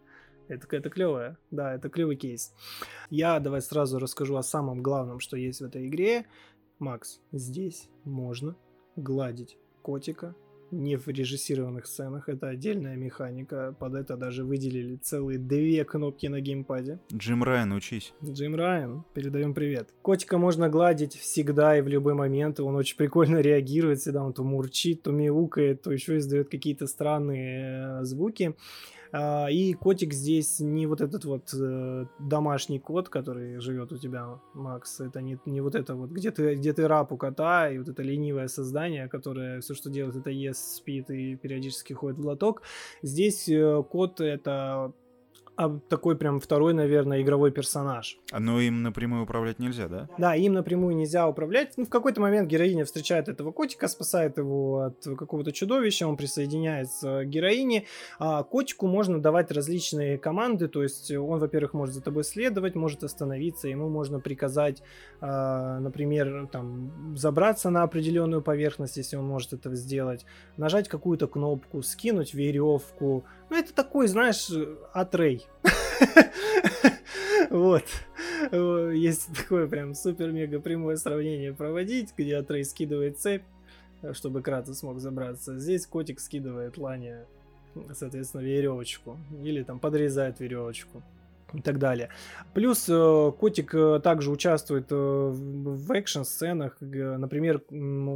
Это, это клевое, да, это клевый кейс. Я давай сразу расскажу о самом главном, что есть в этой игре. Макс, здесь можно гладить котика, не в режиссированных сценах, это отдельная механика. Под это даже выделили целые две кнопки на геймпаде. Джим Райан, учись. Джим Райан, передаем привет. Котика можно гладить всегда и в любой момент, он очень прикольно реагирует, всегда он то мурчит, то мяукает, то еще издает какие-то странные э, звуки. А, и котик здесь не вот этот вот э, домашний кот, который живет у тебя, Макс. Это не, не вот это вот, где ты, где ты раб у кота, и вот это ленивое создание, которое все, что делает, это ест, спит и периодически ходит в лоток. Здесь э, кот это а такой прям второй, наверное, игровой персонаж. А но им напрямую управлять нельзя, да? Да, им напрямую нельзя управлять. Ну, в какой-то момент героиня встречает этого котика, спасает его от какого-то чудовища, он присоединяется к героине. А котику можно давать различные команды, то есть он, во-первых, может за тобой следовать, может остановиться, ему можно приказать, а, например, там, забраться на определенную поверхность, если он может это сделать, нажать какую-то кнопку, скинуть веревку. Ну, это такой, знаешь, атрей. Вот. Есть такое прям супер-мега прямое сравнение проводить, где Атрей скидывает цепь, чтобы Кратос смог забраться. Здесь котик скидывает Лане, соответственно, веревочку. Или там подрезает веревочку и так далее. Плюс э, котик э, также участвует э, в экшн-сценах. Например,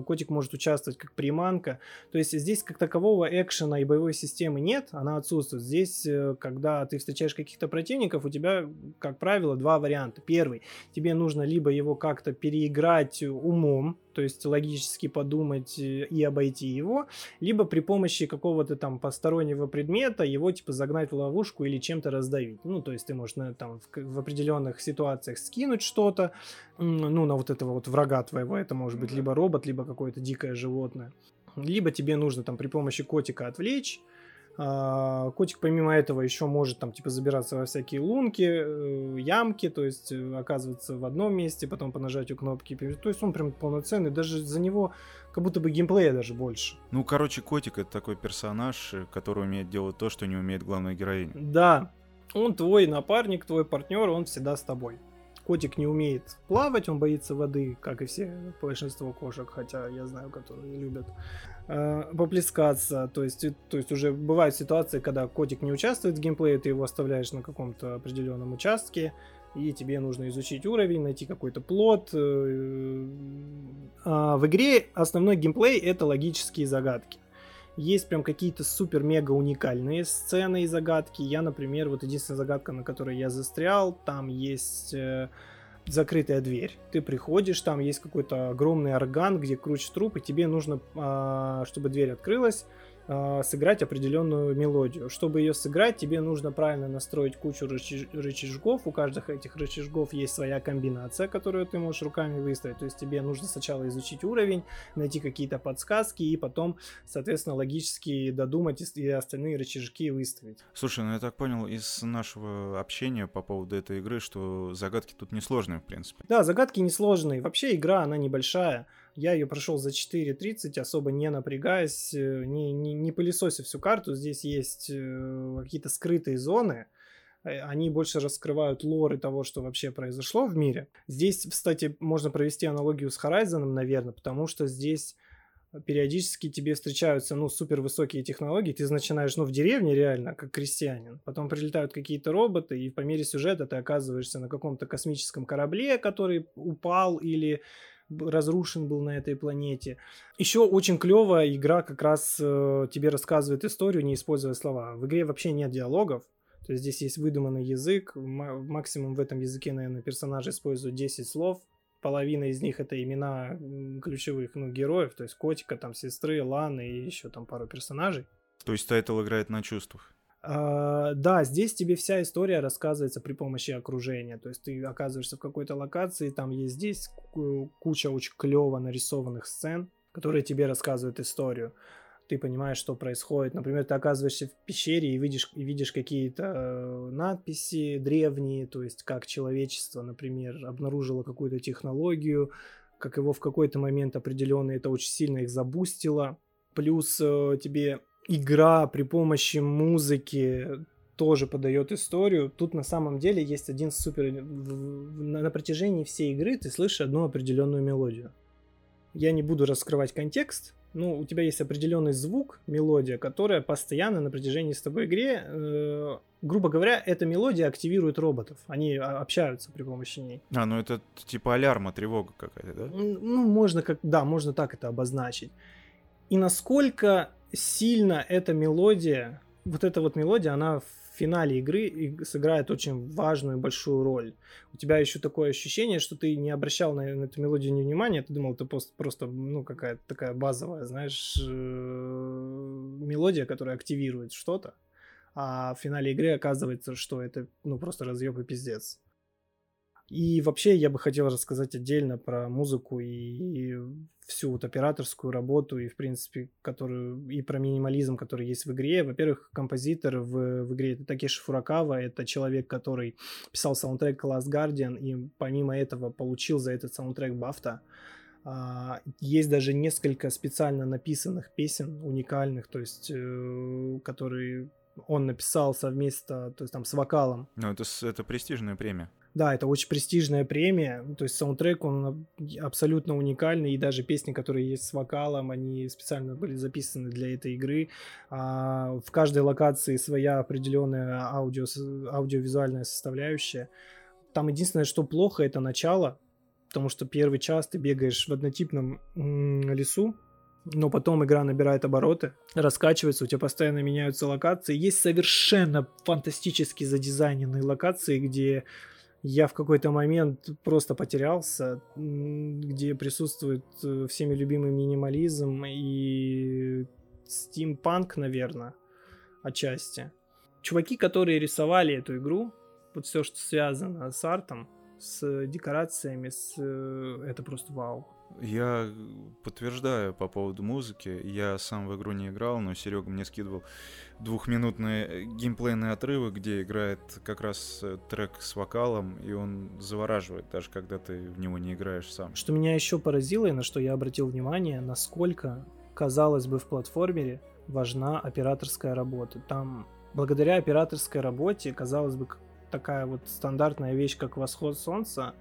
котик может участвовать как приманка. То есть здесь как такового экшена и боевой системы нет, она отсутствует. Здесь, когда ты встречаешь каких-то противников, у тебя, как правило, два варианта. Первый, тебе нужно либо его как-то переиграть умом, то есть логически подумать и обойти его, либо при помощи какого-то там постороннего предмета его типа загнать в ловушку или чем-то раздавить. Ну, то есть ты можешь на, там в, в определенных ситуациях скинуть что-то, ну, на вот этого вот врага твоего, это может быть либо робот, либо какое-то дикое животное. Либо тебе нужно там при помощи котика отвлечь, котик помимо этого еще может там типа забираться во всякие лунки, э, ямки, то есть э, оказываться в одном месте, потом по нажатию кнопки. То есть он прям полноценный, даже за него как будто бы геймплея даже больше. Ну, короче, котик это такой персонаж, э, который умеет делать то, что не умеет главная героиня. Да, он твой напарник, твой партнер, он всегда с тобой. Котик не умеет плавать, он боится воды, как и все большинство кошек, хотя я знаю, которые любят э, поплескаться. То есть, то есть уже бывают ситуации, когда котик не участвует в геймплее, ты его оставляешь на каком-то определенном участке, и тебе нужно изучить уровень, найти какой-то плод. Э, а в игре основной геймплей это логические загадки. Есть прям какие-то супер-мега уникальные сцены и загадки. Я, например, вот единственная загадка, на которой я застрял, там есть э, закрытая дверь. Ты приходишь, там есть какой-то огромный орган, где круче труп, и тебе нужно, э, чтобы дверь открылась, э, сыграть определенную мелодию. Чтобы ее сыграть, тебе нужно правильно настроить кучу рычаг, рычажков. У каждых этих рычажков есть своя комбинация, которую ты можешь руками выставить. То есть тебе нужно сначала изучить уровень, найти какие-то подсказки и потом, соответственно, логически додумать и остальные рычажки выставить. Слушай, ну я так понял из нашего общения по поводу этой игры, что загадки тут несложные, в принципе. Да, загадки несложные. Вообще игра, она небольшая. Я ее прошел за 4.30, особо не напрягаясь, э, не, не, не пылесося всю карту. Здесь есть э, какие-то скрытые зоны, э, они больше раскрывают лоры того, что вообще произошло в мире. Здесь, кстати, можно провести аналогию с Horizon, наверное, потому что здесь периодически тебе встречаются, ну, супер высокие технологии, ты начинаешь, ну, в деревне реально, как крестьянин, потом прилетают какие-то роботы, и по мере сюжета ты оказываешься на каком-то космическом корабле, который упал или разрушен был на этой планете. Еще очень клевая игра как раз э, тебе рассказывает историю, не используя слова. В игре вообще нет диалогов, то есть здесь есть выдуманный язык, максимум в этом языке, наверное, персонажи используют 10 слов, половина из них это имена ключевых ну, героев, то есть котика, там, сестры, Ланы и еще там пару персонажей. То есть title играет на чувствах? Э, да, здесь тебе вся история рассказывается при помощи окружения. То есть ты оказываешься в какой-то локации, там есть здесь куча очень клево нарисованных сцен, которые тебе рассказывают историю. Ты понимаешь, что происходит. Например, ты оказываешься в пещере и видишь, и видишь какие-то надписи древние, то есть как человечество, например, обнаружило какую-то технологию, как его в какой-то момент определенный это очень сильно их забустило. Плюс э, тебе игра при помощи музыки тоже подает историю. Тут на самом деле есть один супер... На протяжении всей игры ты слышишь одну определенную мелодию. Я не буду раскрывать контекст, но у тебя есть определенный звук, мелодия, которая постоянно на протяжении с тобой игре, э, грубо говоря, эта мелодия активирует роботов. Они общаются при помощи ней. А, ну это типа алярма, тревога какая-то, да? Ну, можно как, да, можно так это обозначить. И насколько сильно эта мелодия, вот эта вот мелодия, она в финале игры сыграет очень важную большую роль. У тебя еще такое ощущение, что ты не обращал на, на эту мелодию ни внимания, ты думал, это просто, просто ну, какая-то такая базовая, знаешь, э, мелодия, которая активирует что-то, а в финале игры оказывается, что это, ну, просто разъеб и пиздец. И вообще я бы хотел рассказать отдельно про музыку и, и всю вот операторскую работу и, в принципе, которую и про минимализм, который есть в игре. Во-первых, композитор в, в игре это Такеши Фуракава, это человек, который писал саундтрек Last Guardian и помимо этого получил за этот саундтрек Бафта. А, есть даже несколько специально написанных песен уникальных, то есть, э, которые он написал совместно, то есть там с вокалом. Ну, это, это престижная премия. Да, это очень престижная премия, ну, то есть саундтрек, он абсолютно уникальный, и даже песни, которые есть с вокалом, они специально были записаны для этой игры. А в каждой локации своя определенная аудио, аудиовизуальная составляющая. Там единственное, что плохо, это начало, потому что первый час ты бегаешь в однотипном лесу, но потом игра набирает обороты, раскачивается, у тебя постоянно меняются локации. Есть совершенно фантастически задизайненные локации, где я в какой-то момент просто потерялся, где присутствует э, всеми любимый минимализм и стимпанк, наверное, отчасти. Чуваки, которые рисовали эту игру, вот все, что связано с артом, с декорациями, с... Э, это просто вау. Я подтверждаю по поводу музыки. Я сам в игру не играл, но Серега мне скидывал двухминутный э, геймплейный отрывок, где играет как раз э, трек с вокалом, и он завораживает, даже когда ты в него не играешь сам. Что меня еще поразило и на что я обратил внимание, насколько, казалось бы, в платформере важна операторская работа. Там благодаря операторской работе, казалось бы, такая вот стандартная вещь, как восход солнца,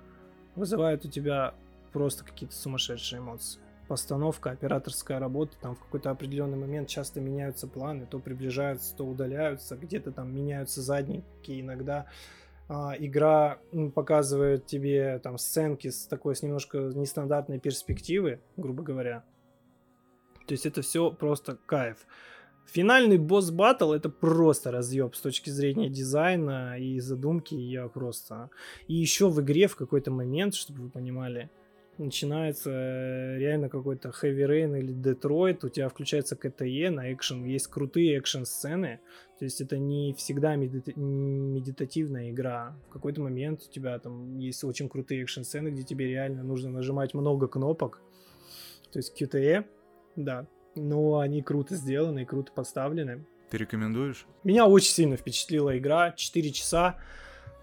вызывает у тебя просто какие-то сумасшедшие эмоции. Постановка, операторская работа, там в какой-то определенный момент часто меняются планы, то приближаются, то удаляются, где-то там меняются задники иногда. А, игра показывает тебе там сценки с такой, с немножко нестандартной перспективы, грубо говоря. То есть это все просто кайф. Финальный босс батл это просто разъеб с точки зрения дизайна и задумки. Я просто. И еще в игре в какой-то момент, чтобы вы понимали, начинается э, реально какой-то Heavy Rain или Detroit, у тебя включается КТЕ на экшен, есть крутые экшен-сцены, то есть это не всегда меди- медитативная игра. В какой-то момент у тебя там есть очень крутые экшен-сцены, где тебе реально нужно нажимать много кнопок, то есть QTE, да, но они круто сделаны и круто поставлены. Ты рекомендуешь? Меня очень сильно впечатлила игра, 4 часа,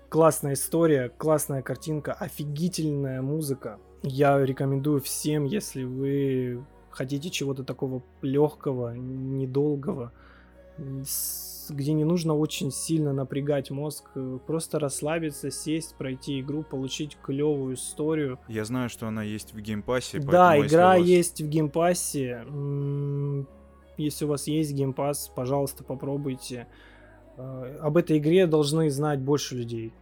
классная история, классная картинка, офигительная музыка, я рекомендую всем, если вы хотите чего-то такого легкого, недолгого, где не нужно очень сильно напрягать мозг, э, просто расслабиться, сесть, пройти игру, получить клевую историю. Я знаю, что она есть в геймпассе. Да, игра вас... есть в геймпассе. Если у вас есть Game Pass, пожалуйста, попробуйте. Э, об этой игре должны знать больше людей.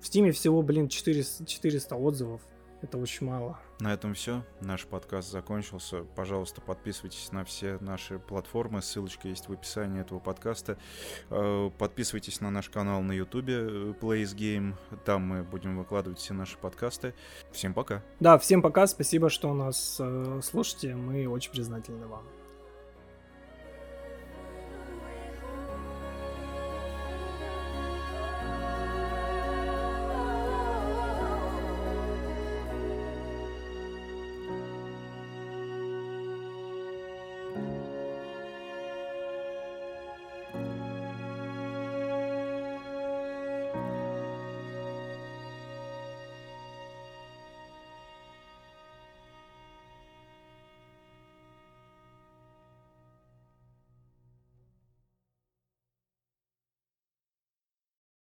В Стиме всего, блин, 400, 400 отзывов. Это очень мало. На этом все. Наш подкаст закончился. Пожалуйста, подписывайтесь на все наши платформы. Ссылочка есть в описании этого подкаста. Э, подписывайтесь на наш канал на YouTube э, Plays Game. Там мы будем выкладывать все наши подкасты. Всем пока. Да, всем пока. Спасибо, что нас э, слушаете. Мы очень признательны вам.